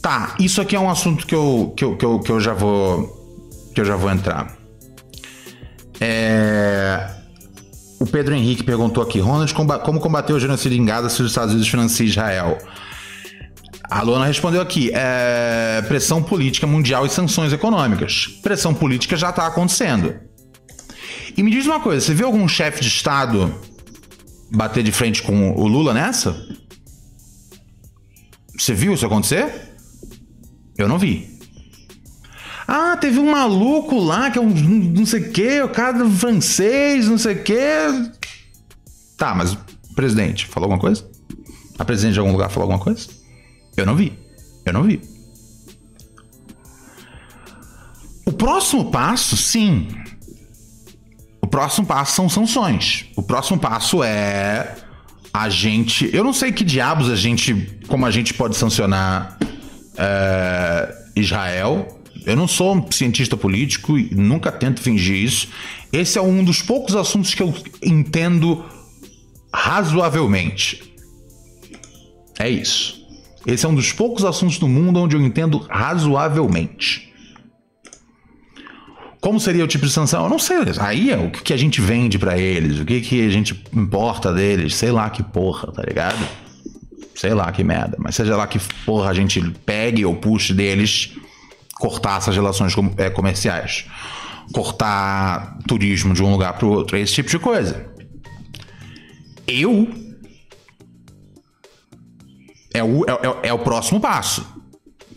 Speaker 1: Tá, isso aqui é um assunto que eu, que eu, que eu, que eu já vou que eu já vou entrar. É... O Pedro Henrique perguntou aqui: Ronald, como combater o genocídio em Gaza se os Estados Unidos financiam Israel? A Luana respondeu aqui: é, pressão política mundial e sanções econômicas. Pressão política já está acontecendo. E me diz uma coisa: você viu algum chefe de Estado bater de frente com o Lula nessa? Você viu isso acontecer? Eu não vi. Ah, teve um maluco lá que é um não sei o que, o cara francês, não sei o que. Tá, mas o presidente falou alguma coisa? A presidente de algum lugar falou alguma coisa? Eu não vi. Eu não vi. O próximo passo, sim, o próximo passo são sanções. O próximo passo é a gente. Eu não sei que diabos a gente. Como a gente pode sancionar é, Israel. Eu não sou um cientista político e nunca tento fingir isso. Esse é um dos poucos assuntos que eu entendo razoavelmente. É isso. Esse é um dos poucos assuntos do mundo onde eu entendo razoavelmente. Como seria o tipo de sanção? Eu não sei. Aí é o que a gente vende para eles, o que, que a gente importa deles, sei lá que porra, tá ligado? Sei lá que merda. Mas seja lá que porra a gente pegue ou puxe deles cortar essas relações é, comerciais. Cortar turismo de um lugar para o outro, esse tipo de coisa. Eu. É o, é, é, é o próximo passo.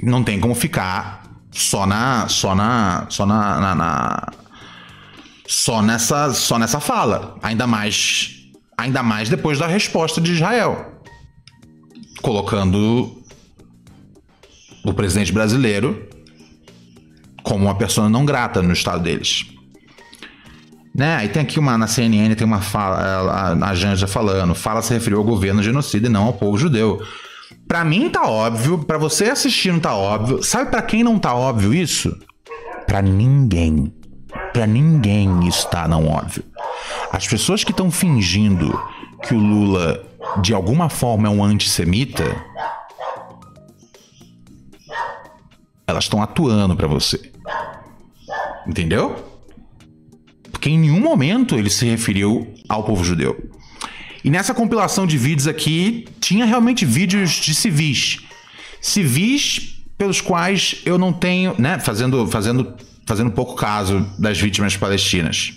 Speaker 1: Não tem como ficar só na só na só na, na, na, só nessa só nessa fala ainda mais ainda mais depois da resposta de Israel colocando o presidente brasileiro como uma pessoa não grata no estado deles né? Aí tem aqui uma na CNN tem uma fala a, a Janja falando fala se referiu ao governo genocida e não ao povo judeu Pra mim tá óbvio, para você assistindo tá óbvio. Sabe para quem não tá óbvio isso? Para ninguém. Para ninguém está não óbvio. As pessoas que estão fingindo que o Lula de alguma forma é um antissemita, elas estão atuando para você. Entendeu? Porque em nenhum momento ele se referiu ao povo judeu. E nessa compilação de vídeos aqui, tinha realmente vídeos de civis. Civis pelos quais eu não tenho, né, fazendo, fazendo, fazendo pouco caso das vítimas palestinas.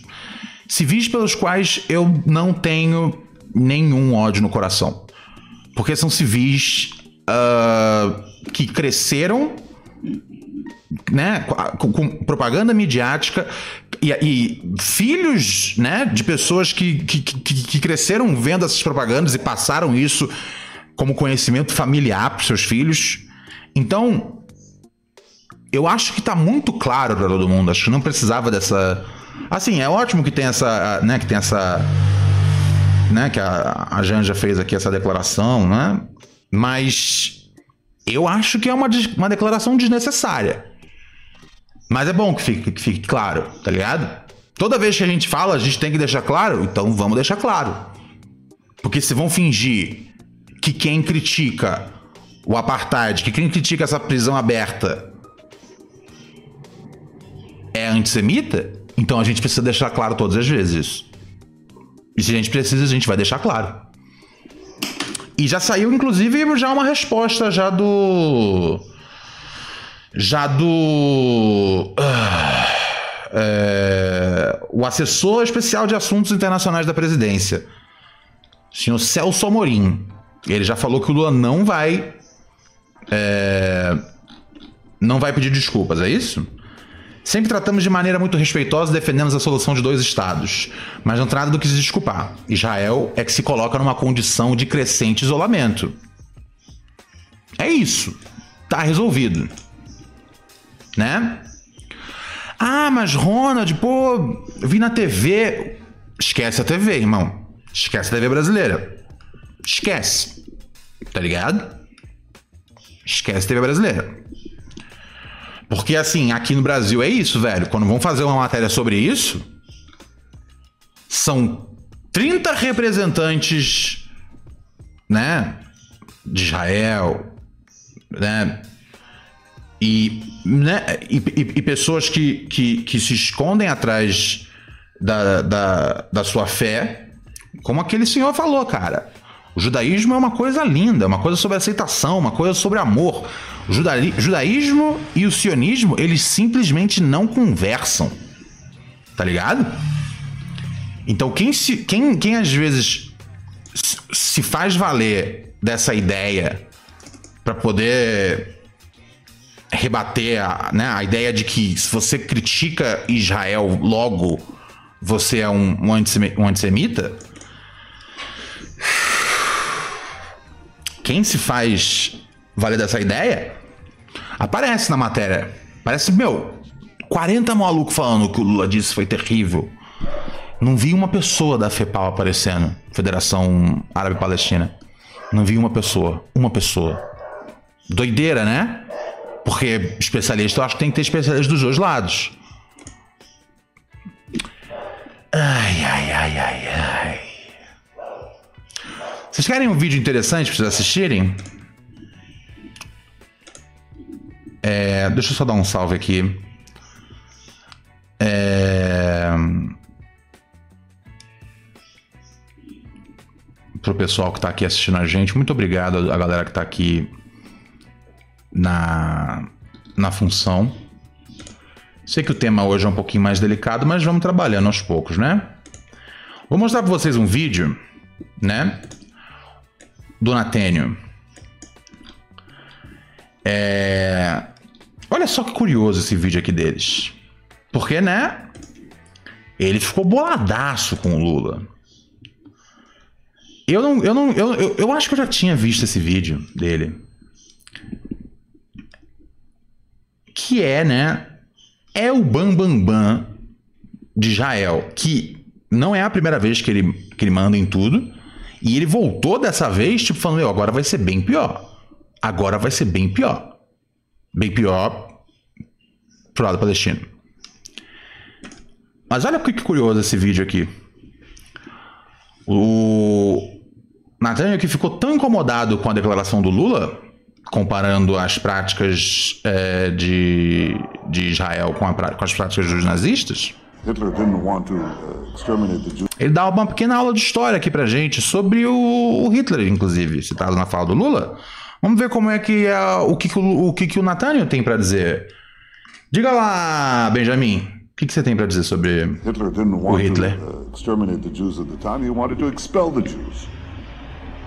Speaker 1: Civis pelos quais eu não tenho nenhum ódio no coração. Porque são civis uh, que cresceram né, com, com, propaganda midiática, e, e filhos né, de pessoas que, que, que, que cresceram vendo essas propagandas e passaram isso como conhecimento familiar para seus filhos. Então, eu acho que está muito claro para todo mundo. Acho que não precisava dessa. Assim, é ótimo que tem essa, né, que tem essa, né, que a, a Janja fez aqui essa declaração, né? Mas eu acho que é uma, uma declaração desnecessária. Mas é bom que fique, que fique claro, tá ligado? Toda vez que a gente fala, a gente tem que deixar claro, então vamos deixar claro. Porque se vão fingir que quem critica o apartheid, que quem critica essa prisão aberta é antissemita, então a gente precisa deixar claro todas as vezes isso. E se a gente precisa, a gente vai deixar claro. E já saiu, inclusive, já uma resposta já do. Já do. Uh, é, o assessor especial de assuntos internacionais da presidência, senhor Celso Amorim. Ele já falou que o Lula não vai. É, não vai pedir desculpas, é isso? Sempre tratamos de maneira muito respeitosa e defendemos a solução de dois estados, mas não trata do que se desculpar. Israel é que se coloca numa condição de crescente isolamento. É isso. Tá resolvido. Né? Ah, mas Ronald, pô, vi na TV. Esquece a TV, irmão. Esquece a TV brasileira. Esquece. Tá ligado? Esquece a TV brasileira. Porque, assim, aqui no Brasil é isso, velho. Quando vão fazer uma matéria sobre isso, são 30 representantes, né, de Israel, né, e, né, e, e, e pessoas que, que, que, se escondem atrás da, da, da sua fé, como aquele senhor falou, cara. O judaísmo é uma coisa linda, uma coisa sobre aceitação, uma coisa sobre amor. O judaísmo e o sionismo, eles simplesmente não conversam. Tá ligado? Então, quem, se, quem, quem às vezes se faz valer dessa ideia para poder rebater a, né, a ideia de que se você critica Israel, logo você é um, um, antissemita, quem se faz valer dessa ideia aparece na matéria. Parece, meu, 40 malucos falando que o Lula disse foi terrível. Não vi uma pessoa da FEPAL aparecendo, Federação Árabe Palestina. Não vi uma pessoa. Uma pessoa. Doideira, né? Porque especialista, eu acho que tem que ter especialista dos dois lados. Ai, ai, ai, ai, ai. Vocês querem um vídeo interessante para vocês assistirem? É, deixa eu só dar um salve aqui. É, pro pessoal que está aqui assistindo a gente, muito obrigado a galera que está aqui na, na função. Sei que o tema hoje é um pouquinho mais delicado, mas vamos trabalhando aos poucos, né? Vou mostrar para vocês um vídeo, né? Do Natênio. É... Olha só que curioso esse vídeo aqui deles. Porque, né? Ele ficou boladaço com o Lula. Eu não, eu não, eu, eu, eu acho que eu já tinha visto esse vídeo dele. que é, né, é o Bambambam Bam Bam de Israel, que não é a primeira vez que ele, que ele manda em tudo, e ele voltou dessa vez, tipo, falando, agora vai ser bem pior. Agora vai ser bem pior. Bem pior pro lado palestino. Mas olha que curioso esse vídeo aqui. O Nathaniel que ficou tão incomodado com a declaração do Lula comparando as práticas é, de, de Israel com, a, com, as práticas dos nazistas. Uh, Ele dá uma pequena aula de história aqui pra gente sobre o, o Hitler, inclusive, citado na fala do Lula. Vamos ver como é que é, o que, que o, o que, que o Nathaniel tem para dizer. Diga lá, Benjamin, o que, que você tem para dizer sobre Hitler o Hitler? To, uh, exterminate the Jews at the time. He wanted to expel the Jews.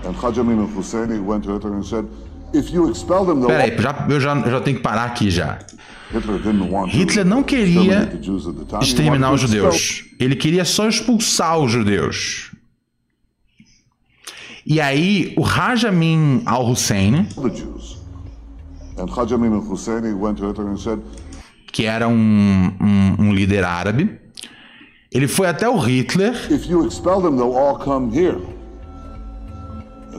Speaker 1: And Amin al-Husseini went to Hitler and said,
Speaker 4: if you expel them, they'll
Speaker 1: Peraí, já, eu já, já tenho que parar aqui já.
Speaker 4: Hitler
Speaker 1: não queria exterminar os judeus. Ele queria só expulsar os judeus. E aí, o Rajamin al-Hussein, que era um, um, um líder árabe, ele foi até o Hitler
Speaker 4: if you expel them, they'll all come here.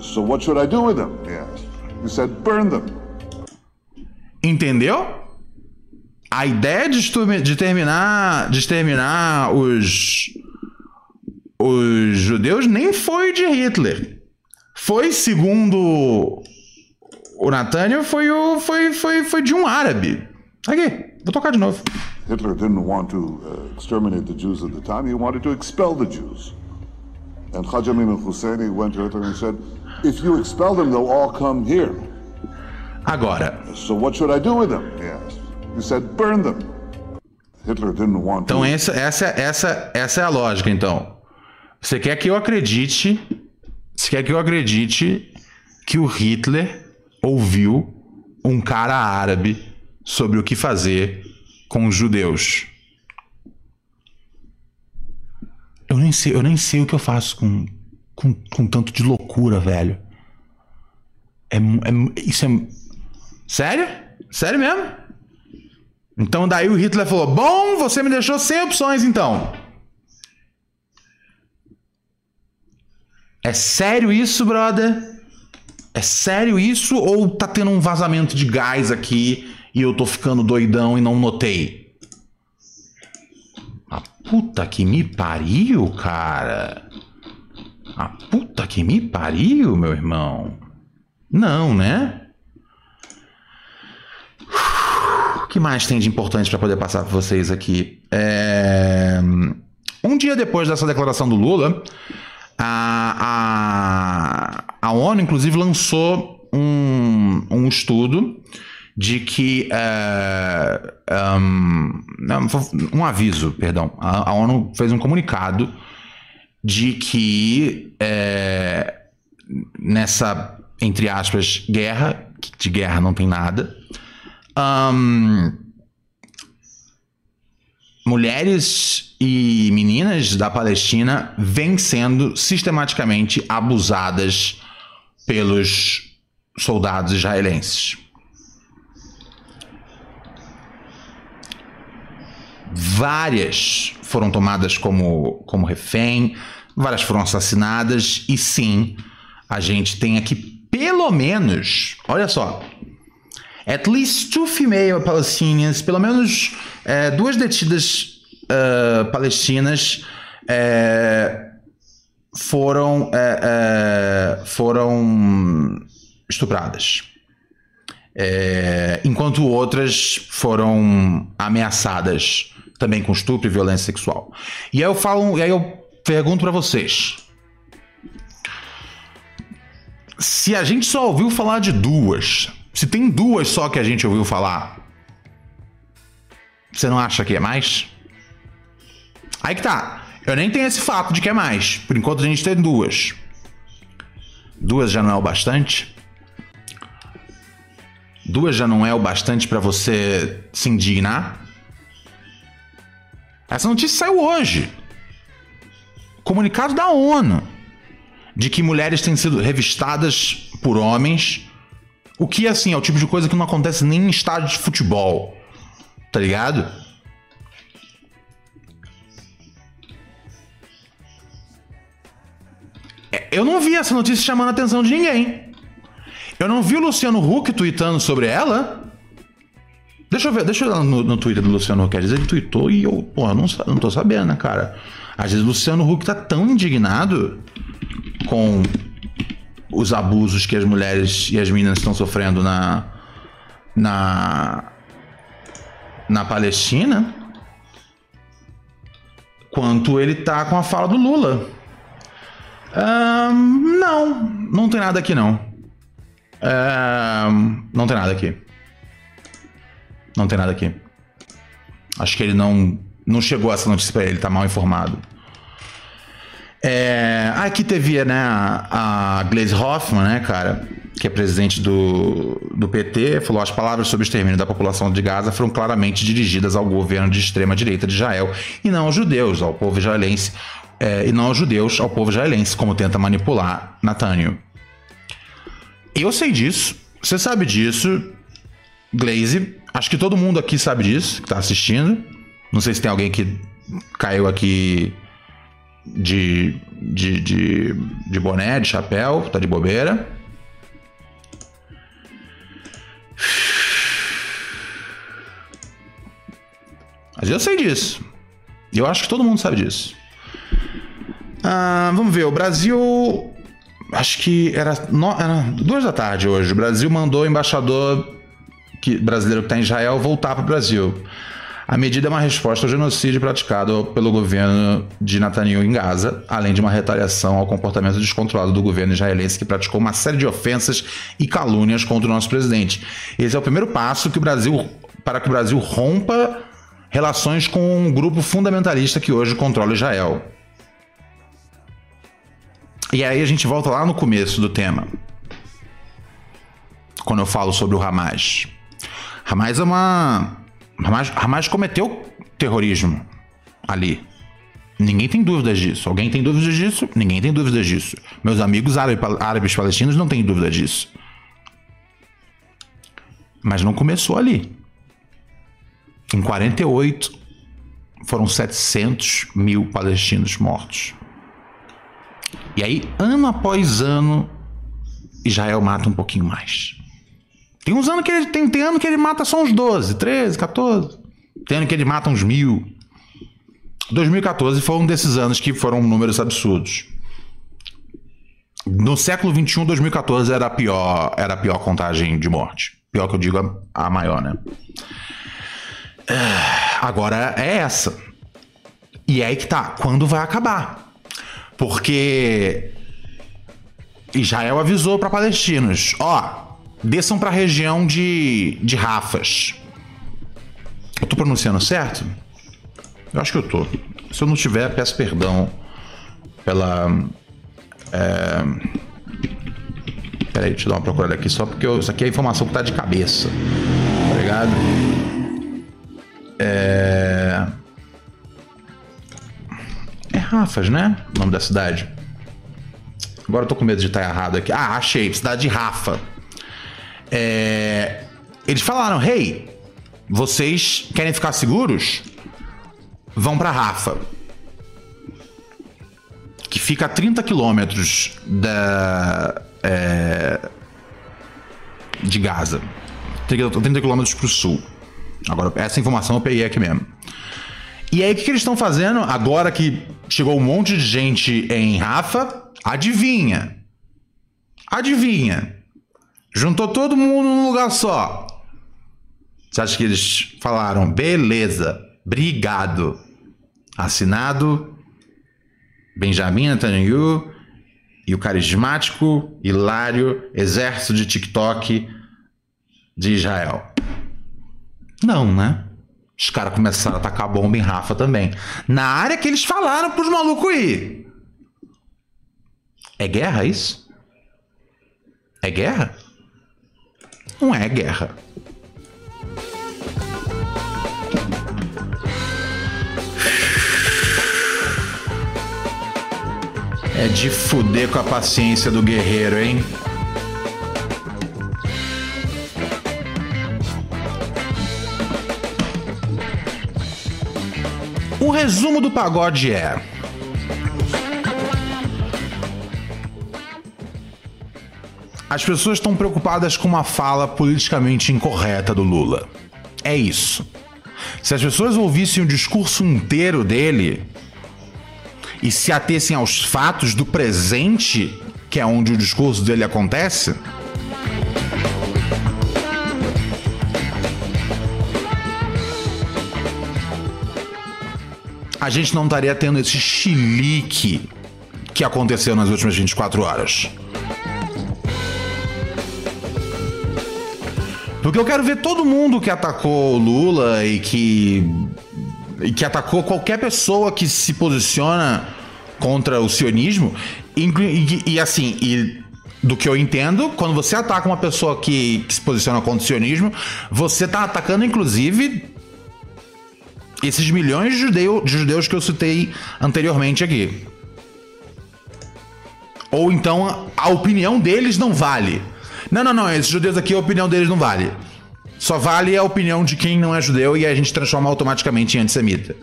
Speaker 4: So what should I do with them? He asked. He said, burn them.
Speaker 1: Entendeu? A ideia de, de terminar, de exterminar os, os judeus nem foi de Hitler. Foi, segundo o Nathaniel, foi, o, foi, foi, foi de um árabe. Aqui, vou tocar de novo.
Speaker 4: Hitler didn't want to uh, exterminate the Jews at the time. He wanted to expel the Jews. And Haj Amin al-Husseini went to Hitler and said, if you expel them, they'll all come here.
Speaker 1: Agora,
Speaker 4: So what should I do with them? He asked. He said, burn them. Hitler didn't want
Speaker 1: então
Speaker 4: to.
Speaker 1: essa, essa, essa, essa é a lógica, então. Você quer que eu acredite, você quer que eu acredite que o Hitler ouviu um cara árabe sobre o que fazer com os judeus. Eu nem sei, eu nem sei o que eu faço com, com, com tanto de loucura, velho. É, é isso é sério? Sério mesmo? Então daí o Hitler falou: "Bom, você me deixou sem opções então". É sério isso, brother? É sério isso ou tá tendo um vazamento de gás aqui e eu tô ficando doidão e não notei? A puta que me pariu, cara. A puta que me pariu, meu irmão. Não, né? O que mais tem de importante para poder passar para vocês aqui? É, Um dia depois dessa declaração do Lula, a, a, a ONU, inclusive, lançou um, um estudo de que. é, um, um aviso, perdão. A, a ONU fez um comunicado de que é, nessa, entre aspas, guerra, que de guerra não tem nada, Ahn, mulheres e meninas da Palestina vêm sendo sistematicamente abusadas pelos soldados israelenses. Várias foram tomadas como, como refém, várias foram assassinadas, e sim, a gente tem aqui pelo menos, olha só, At least two female Palestinians, pelo menos é, duas detidas ah, palestinas é, foram é, é, foram estupradas, É, enquanto outras foram ameaçadas também com estupro e violência sexual. E aí eu falo, e aí eu pergunto para vocês. Se a gente só ouviu falar de duas, se tem duas só que a gente ouviu falar, você não acha que é mais? Aí que tá. Eu nem tenho esse fato de que é mais. Por enquanto a gente tem duas. Duas já não é o bastante? Duas já não é o bastante pra você se indignar? Essa notícia saiu hoje. Comunicado da ONU de que mulheres têm sido revistadas por homens. O que, assim, é o tipo de coisa que não acontece nem em estádio de futebol. Tá ligado? É, Eu não vi essa notícia chamando a atenção de ninguém. Eu não vi o Luciano Huck tweetando sobre ela. Deixa eu ver, deixa eu lá no, no Twitter do Luciano Huck. Às vezes ele tweetou e eu, porra, não, não tô sabendo, né, cara? Às vezes o Luciano Huck tá tão indignado com os abusos que as mulheres e as meninas estão sofrendo na na na Palestina quanto ele tá com a fala do Lula. Ahn, não, não tem nada aqui não. Ahn, não tem nada aqui. Não tem nada aqui. Acho que ele não não chegou essa notícia ele, ele tá mal informado. É, aqui teve né, a, Glaze Hoffman, né, cara? que é presidente do, do PT, falou: as palavras sobre o extermínio da população de Gaza foram claramente dirigidas ao governo de extrema-direita de Israel e não aos judeus, ao povo israelense, é, e não aos judeus, ao povo israelense, como tenta manipular Nathaniel. Eu sei disso, você sabe disso, Glaze. Acho que todo mundo aqui sabe disso, que tá assistindo. Não sei se tem alguém que caiu aqui de, de, de, de boné, de chapéu, tá de bobeira. Mas eu sei disso. Eu acho que todo mundo sabe disso. Ah, vamos ver, o Brasil. Acho que era, no, era duas da tarde hoje. O Brasil mandou o embaixador que, brasileiro que está em Israel voltar para o Brasil. A medida é uma resposta ao genocídio praticado pelo governo de Netanyahu em Gaza, além de uma retaliação ao comportamento descontrolado do governo israelense que praticou uma série de ofensas e calúnias contra o nosso presidente. Esse é o primeiro passo que o Brasil para que o Brasil rompa relações com um grupo fundamentalista que hoje controla Israel. E aí a gente volta lá no começo do tema. Quando eu falo sobre o Hamas. Hamas é uma. Hamas, Hamas cometeu terrorismo ali. Ninguém tem dúvidas disso. Alguém tem dúvidas disso? Ninguém tem dúvidas disso. Meus amigos árabes, árabes palestinos não têm dúvida disso. Mas não começou ali. Em 48, foram 700 mil palestinos mortos. E aí, ano após ano, Israel mata um pouquinho mais. Tem uns anos que ele tem, tem ano que ele mata só uns 12, 13, 14. Tem ano que ele mata uns mil. 2014 foi um desses anos que foram números absurdos. No século 21, 2014 era a pior, era a pior contagem de morte. Pior que eu digo, a, maior, né? Agora é essa. E é aí que tá. Quando vai acabar? Porque Israel avisou para palestinos: ó, desçam para a região de, de Rafas. Eu tô pronunciando certo? Eu acho que eu tô. Se eu não tiver, peço perdão pela. É... Peraí, deixa eu dar uma procurada aqui só porque eu... isso aqui é informação que tá de cabeça. Obrigado. É. É Rafas, né? O nome da cidade. Agora eu tô com medo de estar errado aqui. Ah, achei. Cidade de Rafa. É... Eles falaram: Hey, vocês querem ficar seguros? Vão para Rafa. Que fica a 30 quilômetros da. É... De Gaza. 30 quilômetros pro sul. Agora, essa informação eu peguei aqui mesmo. E aí, o que, que eles estão fazendo agora que chegou um monte de gente em Rafa? Adivinha? Adivinha? Juntou todo mundo num lugar só. Você acha que eles falaram, beleza, obrigado. Assinado Benjamin Netanyahu e o carismático, hilário exército de TikTok de Israel. Não, né? Os caras começaram a atacar bomba em Rafa também. Na área que eles falaram pros malucos ir. É guerra isso? É guerra? Não é guerra. É de fuder com a paciência do guerreiro, hein? O resumo do pagode é. As pessoas estão preocupadas com uma fala politicamente incorreta do Lula. É isso. Se as pessoas ouvissem o discurso inteiro dele e se atessem aos fatos do presente, que é onde o discurso dele acontece, a gente não estaria tendo esse chilique que aconteceu nas últimas 24 horas. Porque eu quero ver todo mundo que atacou o Lula e que e que atacou qualquer pessoa que se posiciona contra o sionismo e, e, e assim e do que eu entendo, quando você ataca uma pessoa que, que se posiciona contra o sionismo, você tá atacando, inclusive, esses milhões de, judeu, de judeus que eu citei anteriormente aqui. Ou então a opinião deles não vale. Não, não, não, esses judeus aqui, a opinião deles não vale. Só vale a opinião de quem não é judeu e a gente transforma automaticamente em antissemita.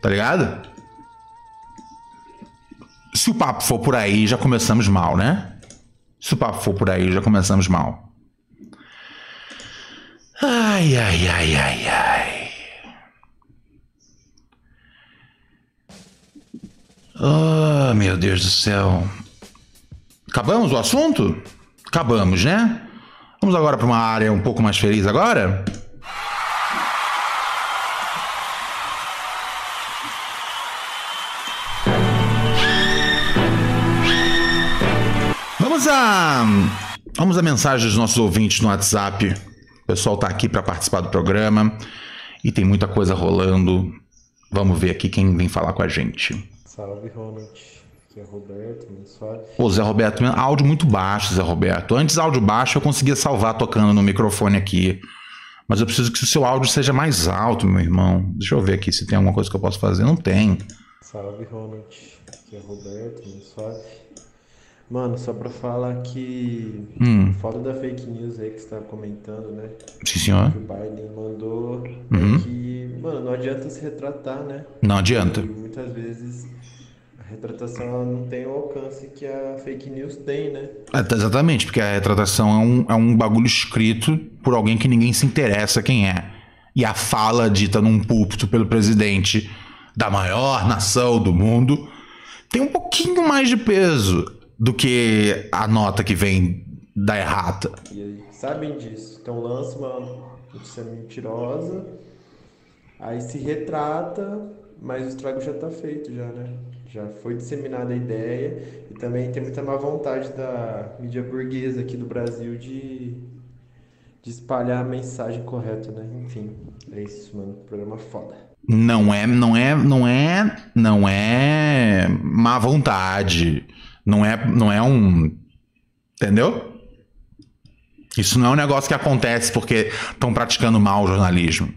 Speaker 1: Tá ligado? Se o papo for por aí, já começamos mal, né? Se o papo for por aí, já começamos mal. Ai, ai, ai, ai, ai. Oh, meu Deus do céu. Acabamos o assunto? Acabamos, né? Vamos agora para uma área um pouco mais feliz agora? Vamos a vamos a mensagem dos nossos ouvintes no WhatsApp. O pessoal tá aqui para participar do programa e tem muita coisa rolando. Vamos ver aqui quem vem falar com a gente.
Speaker 5: Salve, Ronald. Aqui é Roberto, suave.
Speaker 1: Ô, Zé Roberto, áudio muito baixo, Zé Roberto. Antes, áudio baixo eu conseguia salvar tocando no microfone aqui. Mas eu preciso que o seu áudio seja mais alto, meu irmão. Deixa eu ver aqui se tem alguma coisa que eu posso fazer. Não tem.
Speaker 5: Salve, Ronald. Aqui é Roberto, suave. Mano, só pra falar que
Speaker 1: Hum.
Speaker 5: foda da fake news aí que você tá comentando, né?
Speaker 1: Sim, senhor.
Speaker 5: Que o Biden mandou
Speaker 1: Uhum.
Speaker 5: é que, mano, não adianta se retratar, né?
Speaker 1: Não adianta.
Speaker 5: E muitas vezes retratação não tem o alcance que a fake news tem, né?
Speaker 1: É, exatamente, porque a retratação é um, é um bagulho escrito por alguém que ninguém se interessa quem é. E a fala dita num púlpito pelo presidente da maior nação do mundo tem um pouquinho mais de peso do que a nota que vem da errata.
Speaker 5: E aí, sabem disso. Então lança uma notícia mentirosa, aí se retrata, mas o estrago já tá feito já, né? Já foi disseminada a ideia e também tem muita má vontade da mídia burguesa aqui do Brasil de, de espalhar a mensagem correta, né? Enfim, é isso, mano. Programa foda.
Speaker 1: Não é, não é, não é, não é má vontade. Não é, não é um, entendeu? Isso não é um negócio que acontece porque estão praticando mal o jornalismo.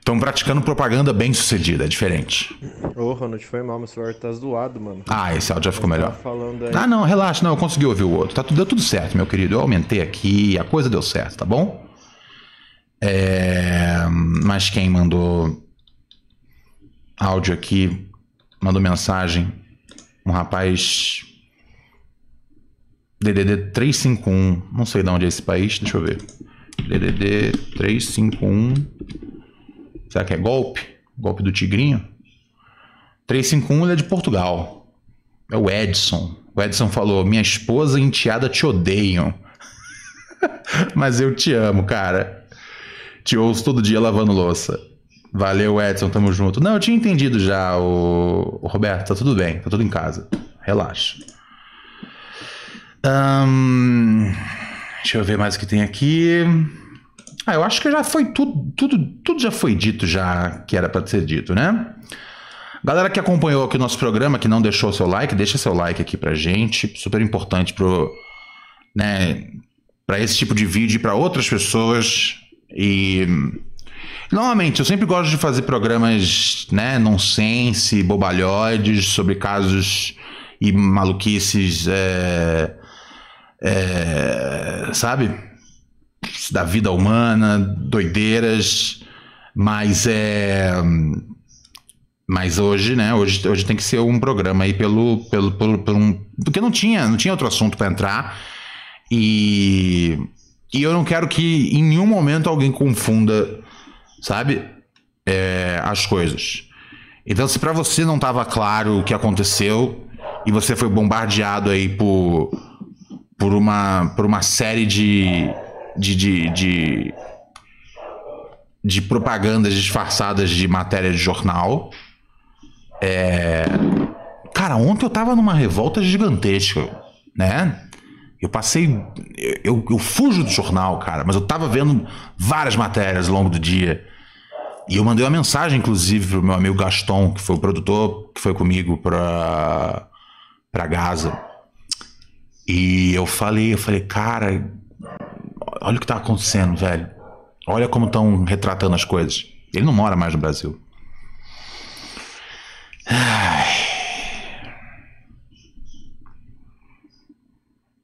Speaker 1: Estão praticando propaganda bem sucedida, é diferente.
Speaker 5: Ô, Ronald, foi mal, meu celular tá zoado, mano.
Speaker 1: Ah, esse áudio já ficou melhor.
Speaker 5: Tá.
Speaker 1: Ah, não, relaxa, não, eu consegui ouvir o outro. Tá, tudo- deu tudo certo, meu querido. Eu aumentei aqui, a coisa deu certo, tá bom? É, mas quem mandou áudio aqui, mandou mensagem, um rapaz DDD 351, não sei de onde é esse país, deixa eu ver. DDD 351, será que é golpe? Golpe do Tigrinho? 351 ele é de Portugal. É o Edson. O Edson falou: Minha esposa e enteada te odeiam. Mas eu te amo, cara. Te ouço todo dia lavando louça. Valeu, Edson, tamo junto. Não, eu tinha entendido já, o, o Roberto. Tá tudo bem, tá tudo em casa. Relaxa. Deixa eu ver mais o que tem aqui. Ah, eu acho que já foi tudo, tudo, tudo já foi dito já que era para ser dito, né? Galera que acompanhou aqui o nosso programa, que não deixou seu like, deixa seu like aqui pra gente, super importante pro, né, para esse tipo de vídeo e para outras pessoas. E normalmente eu sempre gosto de fazer programas, né, nonsense, bobalhoides sobre casos e maluquices, é, é, sabe? Da vida humana, doideiras, mas é mas hoje, né? Hoje, hoje tem que ser um programa aí pelo, pelo, pelo, pelo um, porque não tinha, não tinha outro assunto para entrar e e eu não quero que em nenhum momento alguém confunda, sabe, É, as coisas. Então, se para você não estava claro o que aconteceu e você foi bombardeado aí por por uma por uma série de de, de, de de propagandas disfarçadas de matéria de jornal. É... Cara, ontem eu tava numa revolta gigantesca, né? Eu passei. Eu, eu, fujo do jornal, cara, mas eu tava vendo várias matérias ao longo do dia. E eu mandei uma mensagem, inclusive, pro meu amigo Gaston, que foi o produtor que foi comigo pra, pra Gaza. E eu falei, eu falei, cara, olha o que tá acontecendo, velho. Olha como estão retratando as coisas. Ele não mora mais no Brasil.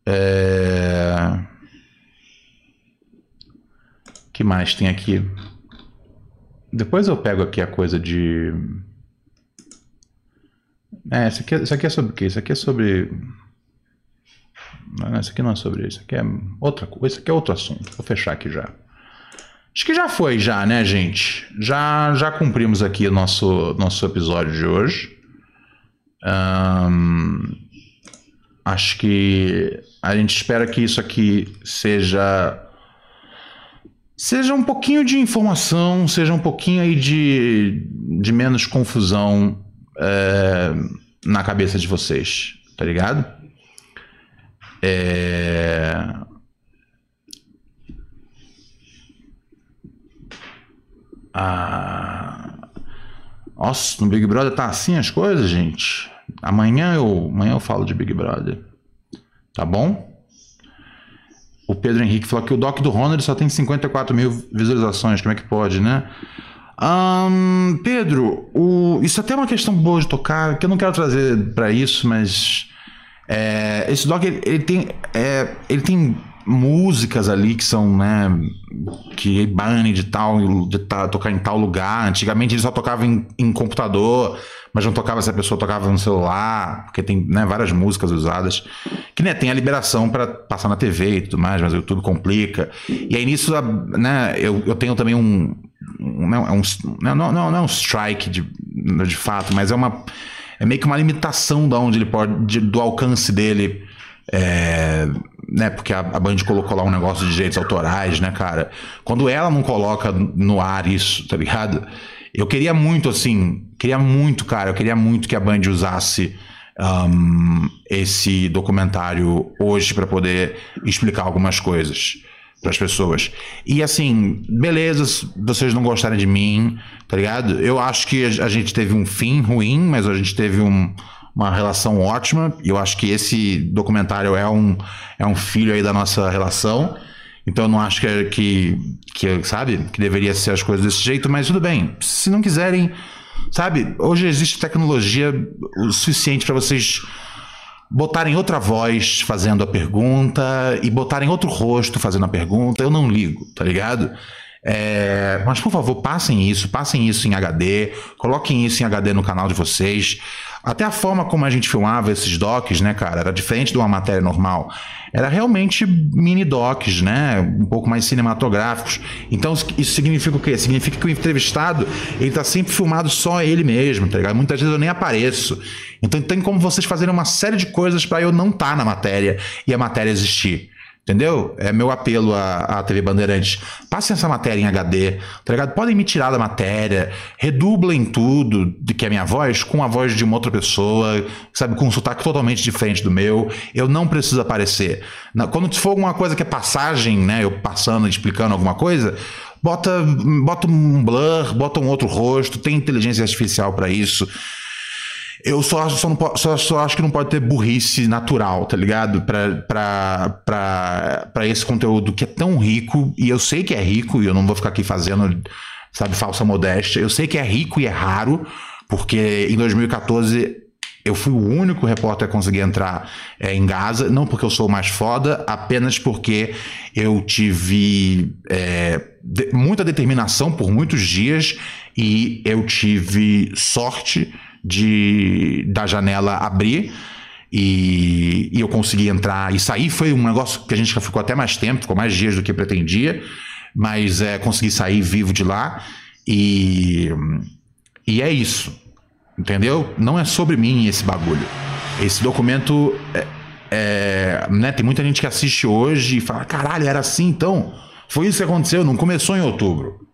Speaker 1: É... que mais tem aqui? Depois eu pego aqui a coisa de. É, isso aqui, é, isso aqui é sobre o quê? Isso aqui é sobre. Não, isso aqui não é sobre isso. Isso aqui é outra coisa. Isso aqui é outro assunto. Vou fechar aqui já. Acho que já foi, já, né, gente? Já, já cumprimos aqui o nosso, nosso episódio de hoje. Um, acho que a gente espera que isso aqui seja seja um pouquinho de informação, seja um pouquinho aí de, de menos confusão é, na cabeça de vocês, tá ligado? É... Ah... Nossa, no Big Brother tá assim as coisas, gente. Amanhã eu, amanhã eu falo de Big Brother. Tá bom? O Pedro Henrique falou que o doc do Ronald só tem 54 mil visualizações. Como é que pode, né? Um, Pedro, o, isso até é uma questão boa de tocar, que eu não quero trazer para isso, mas é, esse doc ele, ele tem, é, ele tem músicas ali que são, né, que bane de tal, de tal, tocar em tal lugar. Antigamente ele só tocava em, em computador mas não tocava se a pessoa tocava no celular, porque tem né, várias músicas usadas, que né, tem a liberação para passar na TV e tudo mais, mas o YouTube complica. E aí nisso, né, eu, eu tenho também um. um, não, é um não, não, não é um strike de, de fato, mas é uma. É meio que uma limitação da onde ele pode, de, do alcance dele. É, né, porque a, a Band colocou lá um negócio de direitos autorais, né, cara? Quando ela não coloca no ar isso, tá ligado? Eu queria muito, assim, queria muito, cara, eu queria muito que a Band usasse um, esse documentário hoje para poder explicar algumas coisas para as pessoas. E assim, beleza, vocês não gostarem de mim, tá ligado? Eu acho que a gente teve um fim ruim, mas a gente teve um, uma relação ótima. E eu acho que esse documentário é um, é um filho aí da nossa relação. Então eu não acho que, que, que, sabe, que deveria ser as coisas desse jeito, mas tudo bem. Se não quiserem, sabe, hoje existe tecnologia o suficiente para vocês botarem outra voz fazendo a pergunta e botarem outro rosto fazendo a pergunta. Eu não ligo, tá ligado? É, mas por favor, passem isso, passem isso em HD, coloquem isso em HD no canal de vocês. Até a forma como a gente filmava esses docs, né, cara, era diferente de uma matéria normal. Era realmente mini docs, né, um pouco mais cinematográficos. Então isso significa o quê? Significa que o entrevistado, ele tá sempre filmado só ele mesmo, tá ligado? Muitas vezes eu nem apareço. Então tem como vocês fazerem uma série de coisas para eu não estar tá na matéria e a matéria existir. Entendeu? É meu apelo à, à TV Bandeirantes. Passem essa matéria em HD, tá ligado? Podem me tirar da matéria, redublem tudo de que é minha voz com a voz de uma outra pessoa, sabe? Com um sotaque totalmente diferente do meu. Eu não preciso aparecer. Quando for alguma coisa que é passagem, né? Eu passando, explicando alguma coisa, bota, bota um blur, bota um outro rosto, tem inteligência artificial para isso. Eu só, só, não, só, só acho que não pode ter burrice natural, tá ligado? Pra, pra, pra, pra esse conteúdo que é tão rico, e eu sei que é rico, e eu não vou ficar aqui fazendo, sabe, falsa modéstia. Eu sei que é rico e é raro, porque em 2014 eu fui o único repórter a conseguir entrar é, em Gaza, não porque eu sou mais foda, apenas porque eu tive é, de, muita determinação por muitos dias e eu tive sorte de da janela abrir e, e, eu consegui entrar e sair. Foi um negócio que a gente ficou até mais tempo, ficou mais dias do que pretendia, mas é, consegui sair vivo de lá e, e é isso, entendeu? Não é sobre mim esse bagulho. Esse documento é, é, né, tem muita gente que assiste hoje e fala: caralho, era assim então? Foi isso que aconteceu, não começou em outubro.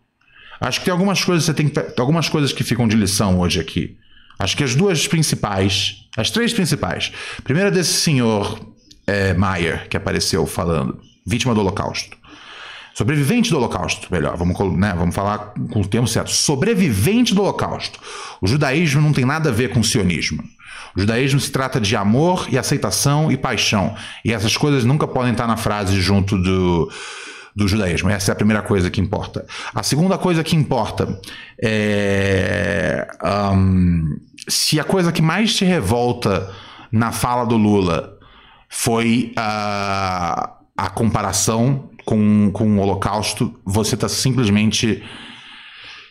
Speaker 1: Acho que tem algumas coisas você tem algumas coisas que ficam de lição hoje aqui. Acho que as duas principais, as três principais. Primeira desse senhor é, Mayer, que apareceu falando, vítima do Holocausto. Sobrevivente do Holocausto, melhor, vamos, né, vamos falar com o termo certo. Sobrevivente do Holocausto. O judaísmo não tem nada a ver com o sionismo. O judaísmo se trata de amor e aceitação e paixão. E essas coisas nunca podem estar na frase junto do, do judaísmo. Essa é a primeira coisa que importa. A segunda coisa que importa é. Um, se a coisa que mais te revolta na fala do Lula foi a, a comparação com, com o Holocausto, você está simplesmente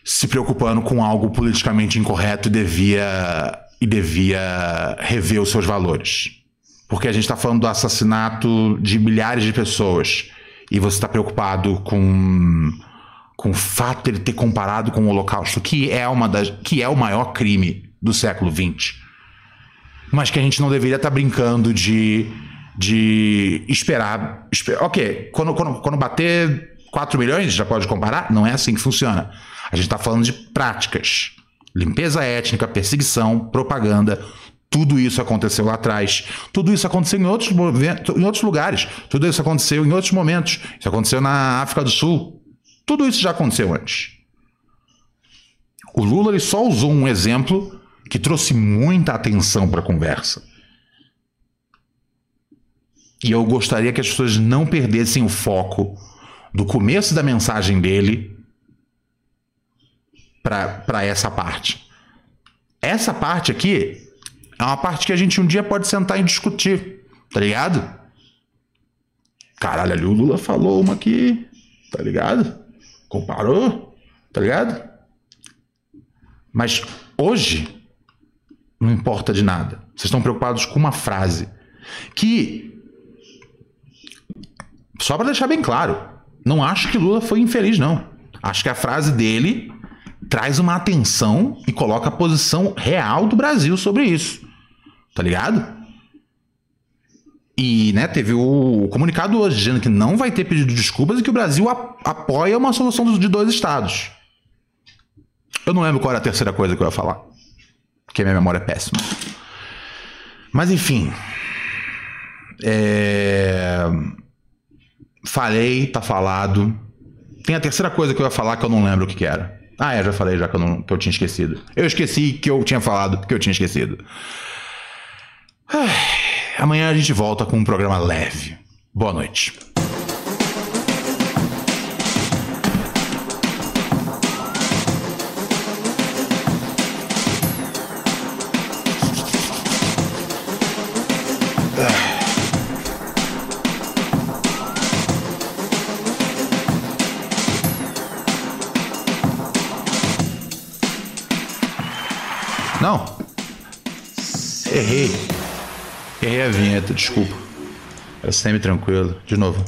Speaker 1: se preocupando com algo politicamente incorreto e devia, e devia rever os seus valores. Porque a gente está falando do assassinato de milhares de pessoas e você está preocupado com, com o fato de ele ter comparado com o Holocausto, que é, uma das, que é o maior crime do século XX. Mas que a gente não deveria estar tá brincando de, de esperar, esperar. Ok, quando, quando, quando bater 4 milhões, já pode comparar? Não é assim que funciona. A gente está falando de práticas. Limpeza étnica, perseguição, propaganda. Tudo isso aconteceu lá atrás. Tudo isso aconteceu em outros, em outros lugares. Tudo isso aconteceu em outros momentos. Isso aconteceu na África do Sul. Tudo isso já aconteceu antes. O Lula ele só usou um exemplo que trouxe muita atenção para a conversa. E eu gostaria que as pessoas não perdessem o foco do começo da mensagem dele para essa parte. Essa parte aqui é uma parte que a gente um dia pode sentar e discutir, tá ligado? Caralho, ali o Lula falou uma aqui, tá ligado? Comparou, tá ligado? Mas hoje não importa de nada. Vocês estão preocupados com uma frase que só para deixar bem claro, não acho que Lula foi infeliz não. Acho que a frase dele traz uma atenção e coloca a posição real do Brasil sobre isso. Tá ligado? E né, teve o comunicado hoje dizendo que não vai ter pedido de desculpas e que o Brasil apoia uma solução de dois estados. Eu não lembro qual era a terceira coisa que eu ia falar. Porque minha memória é péssima. Mas enfim. É... Falei, tá falado. Tem a terceira coisa que eu ia falar que eu não lembro o que, que era. Ah, é, já falei já que eu, não, que eu tinha esquecido. Eu esqueci que eu tinha falado que eu tinha esquecido. Amanhã a gente volta com um programa leve. Boa noite. A vinheta, desculpa. Era semi-tranquilo. De novo.